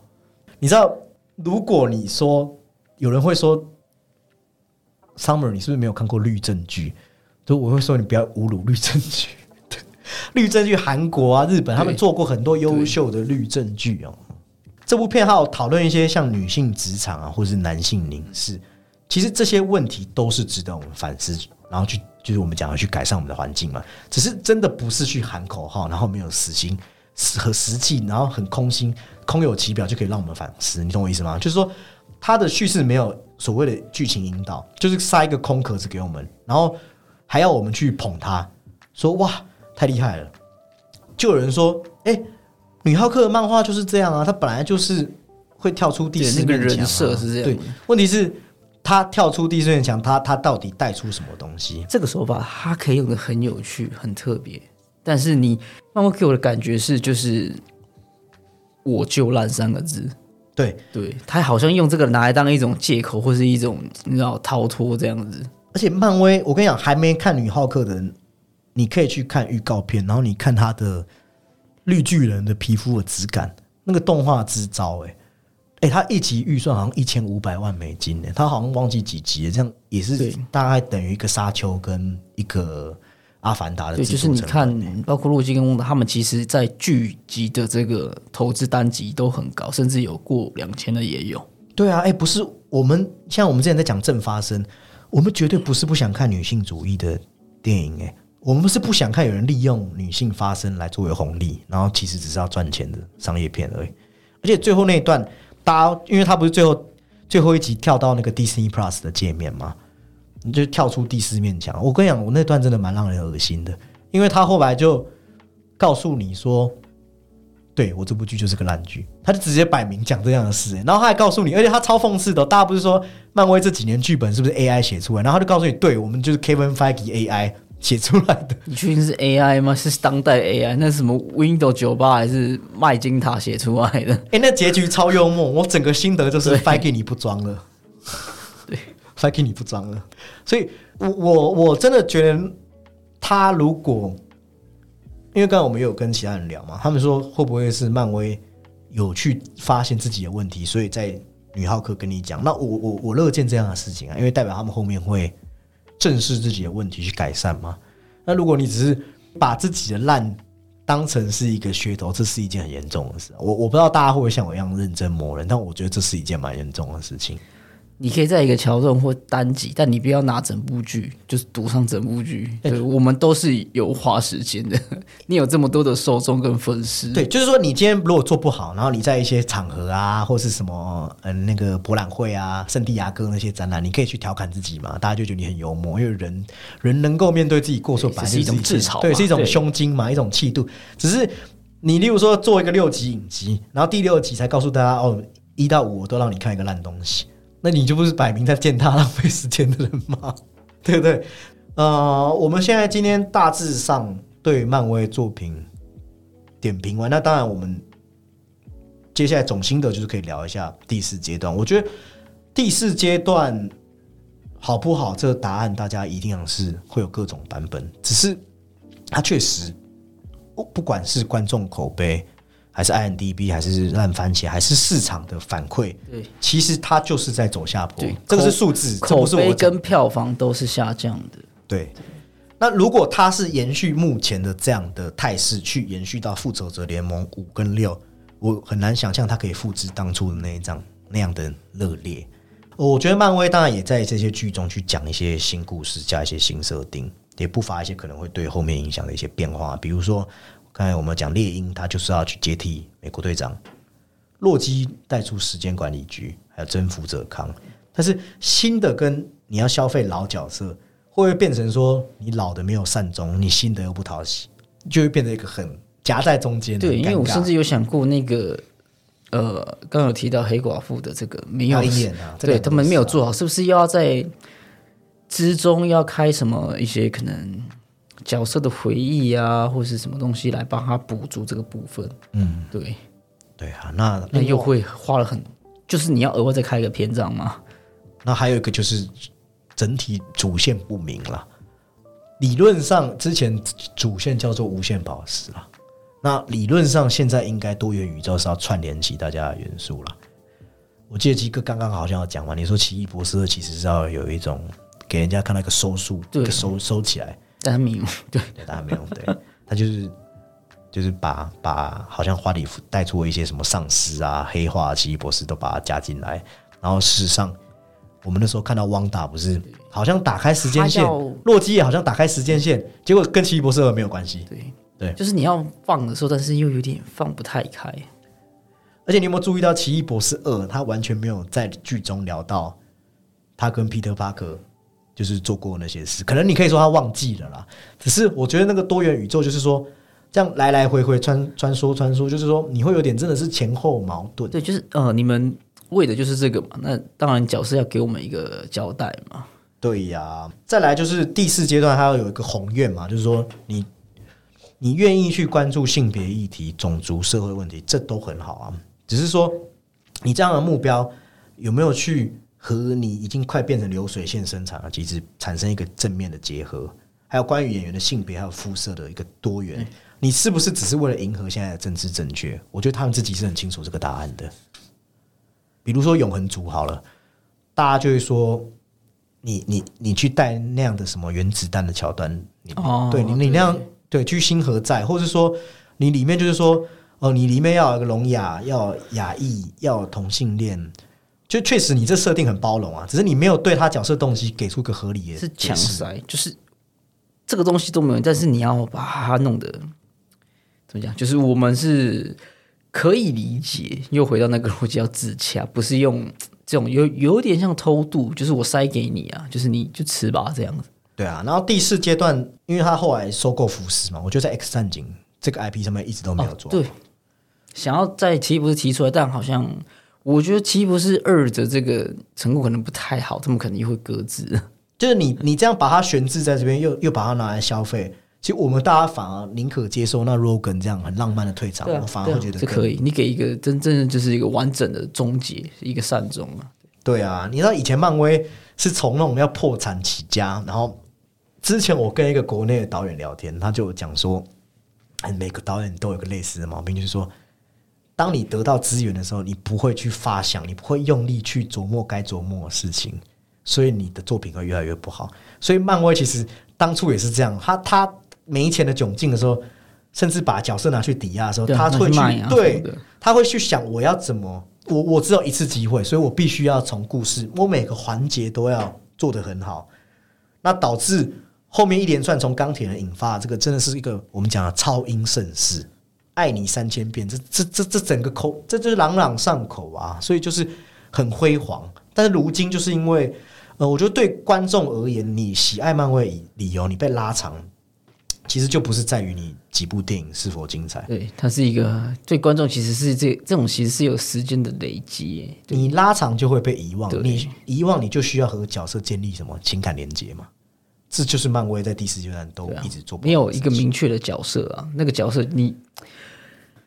你知道，如果你说有人会说，Summer，你是不是没有看过律政剧？就我会说你不要侮辱律政剧。对律政剧，韩国啊、日本，他们做过很多优秀的律政剧哦。这部片还有讨论一些像女性职场啊，或是男性凝视，其实这些问题都是值得我们反思，然后去就是我们讲要去改善我们的环境嘛。只是真的不是去喊口号，然后没有死心和实际，然后很空心、空有其表就可以让我们反思，你懂我意思吗？就是说，它的叙事没有所谓的剧情引导，就是塞一个空壳子给我们，然后还要我们去捧它，说哇太厉害了。就有人说，哎、女浩克的漫画就是这样啊，她本来就是会跳出第四面墙、啊人设是这样对，问题是他跳出第四面墙，他他到底带出什么东西？这个手法他可以用的很有趣、很特别，但是你慢慢给我的感觉是，就是“我就烂”三个字。对，对他好像用这个拿来当一种借口，或是一种你知道逃脱这样子。而且漫威，我跟你讲，还没看女浩克的人，你可以去看预告片，然后你看他的绿巨人的皮肤的质感，那个动画之招、欸，哎、他一集预算好像一千五百万美金呢、他好像忘记几集了，这样也是大概等于一个沙丘跟一个阿凡达的对，制就是你看，包括洛基跟翁达，他们其实在剧集的这个投资单集都很高，甚至有过两千的也有。对啊，哎、不是我们像我们之前在讲正发生，我们绝对不是不想看女性主义的电影、哎，我们是不想看有人利用女性发声来作为红利，然后其实只是要赚钱的商业片而已。而且最后那一段，大家因为他不是最后最后一集跳到那个 Disney Plus 的界面吗？你就跳出第四面墙。我跟你讲，我那段真的蛮让人恶心的，因为他后来就告诉你说。对我这部剧就是个烂剧，他就直接摆明讲这样的事、欸然后他还告诉你，而且他超讽刺的哦、大家不是说漫威这几年剧本是不是 AI 写出来，然后他就告诉你，对我们就是 Kevin Feige AI 写出来的，你确定是 AI 吗？是当代 AI？那是什么 Windows 九八还是麦金塔写出来的？哎、那结局超幽默，我整个心得就是 Feige 你不装了，对，Feige 你不装了，所以我我我真的觉得他如果，因为刚才我们有跟其他人聊嘛，他们说会不会是漫威有去发现自己的问题，所以在女浩克跟你讲，那我我我乐见这样的事情啊，因为代表他们后面会正视自己的问题去改善嘛。那如果你只是把自己的烂当成是一个噱头，这是一件很严重的事。我我不知道大家会不会像我一样认真磨人，但我觉得这是一件蛮严重的事情。你可以在一个桥段或单集，但你不要拿整部剧，就是赌上整部剧。对，我们都是有花时间的。你有这么多的受众跟粉丝，对，就是说你今天如果做不好，然后你在一些场合啊，或是什么嗯、呃那个博览会啊、圣地亚哥那些展览，你可以去调侃自己嘛，大家就觉得你很幽默，因为人人能够面对自己过错，本是一种自嘲嘛对，是一种胸襟嘛，一种气度。只是你例如说做一个六集影集，然后第六集才告诉大家哦，一到五我都让你看一个烂东西。那你就不是摆明在践踏浪费时间的人吗？对不对？呃，我们现在今天大致上对漫威作品点评完，那当然我们接下来总心得就是可以聊一下第四阶段。我觉得第四阶段好不好，这个答案大家一定是会有各种版本，只是它确实不管是观众口碑。还是 INDB，还是烂番茄，还是市场的反馈？对，其实它就是在走下坡。对，这个是数字，这口碑跟票房都是下降的。对。那如果它是延续目前的这样的态势，去延续到复仇者联盟五跟六，我很难想象它可以复制当初的那一张那样的热烈。我觉得漫威当然也在这些剧中去讲一些新故事，加一些新设定，也不乏一些可能会对后面影响的一些变化，比如说。刚才我们讲猎鹰，他就是要去接替美国队长。洛基带出时间管理局，还有征服者康。但是新的跟你要消费老角色，会不会变成说你老的没有善终，你新的又不讨喜，就会变成一个很夹在中间的。对，因为我甚至有想过那个，呃，刚刚有提到黑寡妇的这个没有演啊这个对他们没有做好，是不是又要在之中要开什么一些可能角色的回忆啊，或是什么东西来帮他补足这个部分？嗯，对，对啊，那那又会花了很，就是你要额外再开一个篇章嘛？那还有一个就是整体主线不明了。理论上之前主线叫做无限宝石啦，那理论上现在应该多元宇宙是要串联起大家的元素了。我记得基哥刚刚好像要讲完，你说奇异博士其实是要有一种给人家看到一个收束，对一个收收起来，但他没有，对，对，当然没有，对，他就是就是把把好像花里胡带出了一些什么丧尸啊、黑化、奇异博士都把它加进来，然后事实上，我们那时候看到汪达不是好像打开时间线，洛基也好像打开时间线，结果跟奇异博士二没有关系。对对就是你要放的时候，但是又有点放不太开。而且你有没有注意到《奇异博士二》，他完全没有在剧中聊到他跟皮特·帕克就是做过那些事。可能你可以说他忘记了啦，只是我觉得那个多元宇宙就是说，这样来来回回穿穿梭穿梭，就是说你会有点真的是前后矛盾。对，就是呃，你们为的就是这个嘛。那当然，角色要给我们一个交代嘛。对呀，再来就是第四阶段，它要有一个宏愿嘛，就是说你你愿意去关注性别议题、种族、社会问题，这都很好啊。只是说你这样的目标有没有去和你已经快变成流水线生产的机制产生一个正面的结合？还有关于演员的性别还有肤色的一个多元，你是不是只是为了迎合现在的政治正确？我觉得他们自己是很清楚这个答案的。比如说永恒族好了，大家就会说。你你你去带那样的什么原子弹的桥段，你哦对你你那样对居心何在？或者说你里面就是说哦，你里面要有一个聋哑，要有亚裔，要有同性恋，就确实你这设定很包容啊，只是你没有对他角色动机给出一个合理的是。强塞，就是这个东西都没有，但是你要把它弄得怎么讲？就是我们是可以理解，又回到那个逻辑要自洽，不是用这种有有点像偷渡，就是我塞给你啊，就是你就吃吧这样子。对啊，然后第四阶段，因为他后来收购福斯嘛，我觉得在 X 战警这个 IP 上面一直都没有做。哦对，想要再提不是提出来，但好像我觉得奇异博士二的这个成果可能不太好，他们可能也会搁置。就是你你这样把它悬置在这边，又又把它拿来消费，其实我们大家反而宁可接受那 Rogan 这样很浪漫的退场，我反而会觉得可以，你给一个真正的就是一个完整的终结，一个善终啊。对啊，你知道以前漫威是从那种要破产起家，然后之前我跟一个国内的导演聊天，他就有讲说，哎每个导演都有个类似的毛病，就是说，当你得到资源的时候，你不会去发想，你不会用力去琢磨该琢磨的事情，所以你的作品会越来越不好。所以漫威其实当初也是这样，他他没钱的窘境的时候，甚至把角色拿去抵押的时候，他会去对他会去想我要怎么，我我只有一次机会，所以我必须要从故事，我每个环节都要做得很好，那导致后面一连串从钢铁人引发，这个真的是一个我们讲的超英盛世，爱你三千遍，这这这这整个口，这就是朗朗上口啊，所以就是很辉煌。但是如今就是因为，呃，我觉得对观众而言，你喜爱漫威理由，你被拉长，其实就不是在于你几部电影是否精彩，对，它是一个对观众其实是这这种其实是有时间的累积，你拉长就会被遗忘，你遗忘你就需要和角色建立什么情感连接嘛。这就是漫威在第四阶段都一直做没有一个明确的角色啊，那个角色你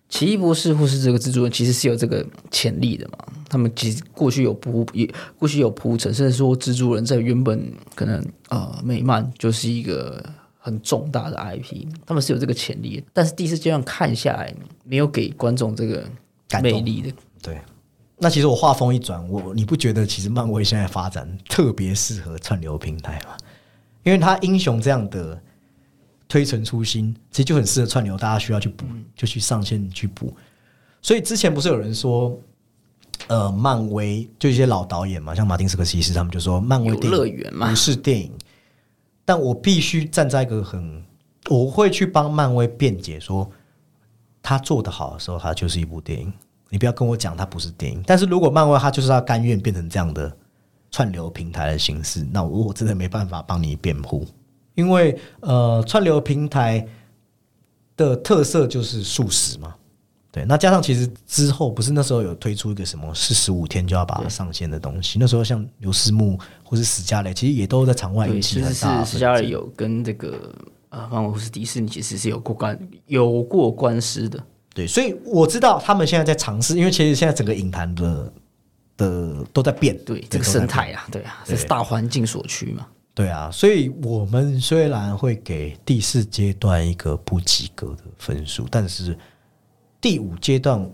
奇异博士或是这个蜘蛛人其实是有这个潜力的嘛。他们其实过去有铺也过去有铺陈，甚至说蜘蛛人在原本可能呃美漫就是一个很重大的 IP，他们是有这个潜力，但是第四阶段看下来没有给观众这个魅力的。对。那其实我话锋一转，我你不觉得其实漫威现在发展特别适合串流平台吗？因为它英雄这样的推陈出新，其实就很适合串流，大家需要去补，就去上线去补。所以之前不是有人说，呃，漫威就一些老导演嘛，像马丁斯科西斯他们就说，漫威有电影乐园嘛不是电影。但我必须站在一个很，我会去帮漫威辩解说，他做的好的时候，它就是一部电影。你不要跟我讲它不是电影。但是如果漫威它就是要甘愿变成这样的串流平台的形式，那我我真的没办法帮你辩护，因为呃，串流平台的特色就是速食嘛。对，那加上其实之后不是那时候有推出一个什么四十五天就要把它上线的东西，那时候像刘思慕或是史嘉蕾，其实也都在场外对，引起其实是很大的纷争。史嘉蕾有跟这个呃漫威或是迪士尼其实是有过关有过官司的。对，所以我知道他们现在在尝试，因为其实现在整个影坛的的都在变，对这个生态啊，对啊，这是大环境所趋嘛。对啊，所以我们虽然会给第四阶段一个不及格的分数，但是第五阶段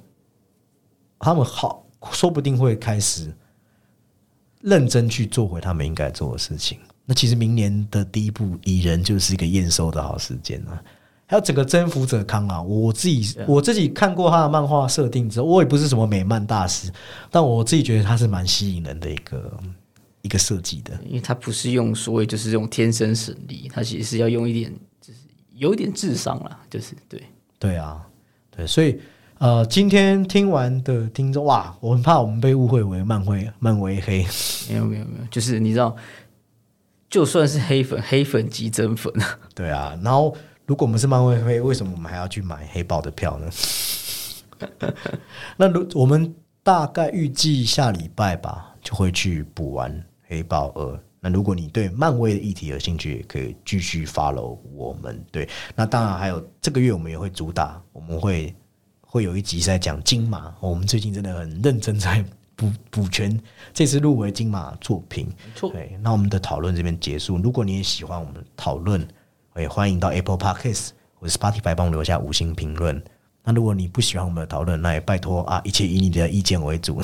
他们好，说不定会开始认真去做回他们应该做的事情。那其实明年的第一部《蚁人》就是一个验收的好时间啊。还有整个征服者康啊，我自己我自己看过他的漫画设定之后，我也不是什么美漫大师，但我自己觉得他是蛮吸引人的一个一个设计的。因为他不是用所谓就是用天生神力，他其实是要用一点就是有一点智商啦，就是对。对啊，对，所以呃，今天听完的听众哇，我很怕我们被误会为漫威漫威黑，没有没有没有，就是你知道，就算是黑粉，黑粉即真粉，对啊。然后如果我们是漫威黑，为什么我们还要去买黑豹的票呢？那如我们大概预计下礼拜吧，就会去补完黑豹二。那如果你对漫威的议题有兴趣，也可以继续 follow 我们。对，那当然还有这个月我们也会主打，我们会会有一集是在讲金马。哦我们最近真的很认真在补补全这次入围金马作品。没错对，那我们的讨论这边结束。如果你也喜欢我们的讨论，也欢迎到 Apple Podcast 或者 Spotify 帮我留下五星评论。那如果你不喜欢我们的讨论，那也拜托啊，一切以你的意见为主。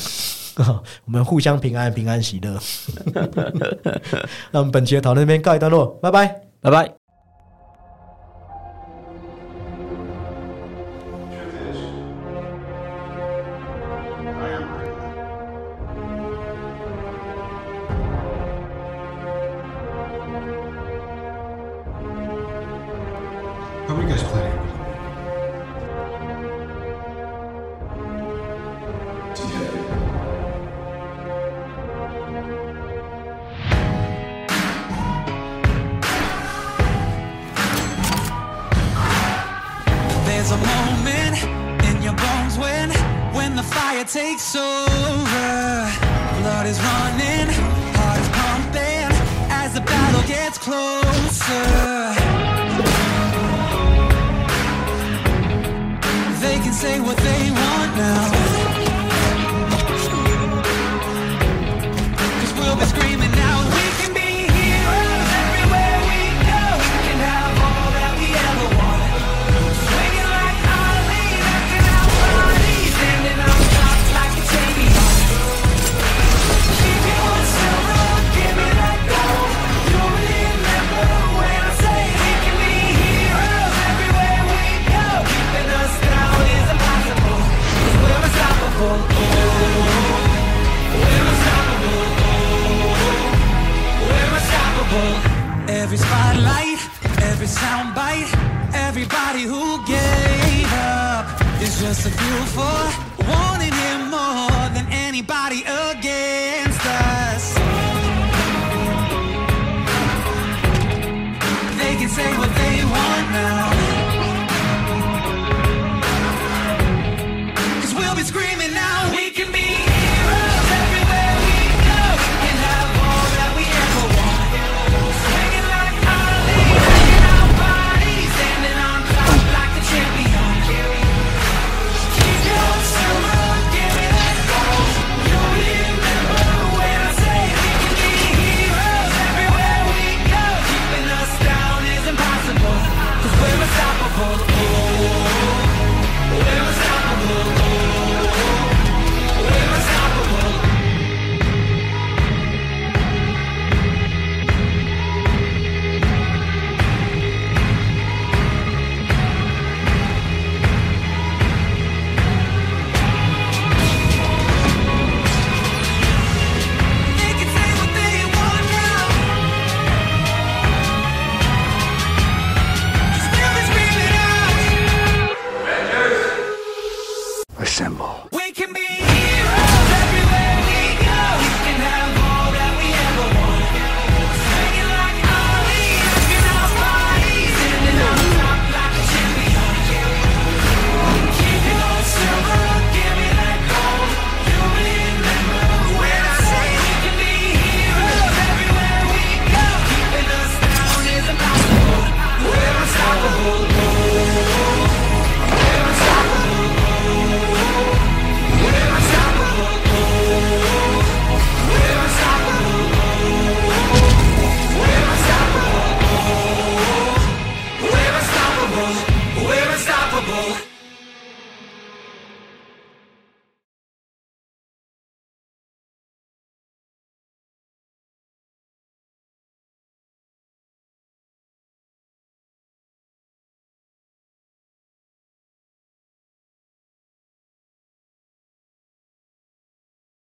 我们互相平安，平安喜乐。那我们本期的讨论这边告一段落，拜拜。拜拜。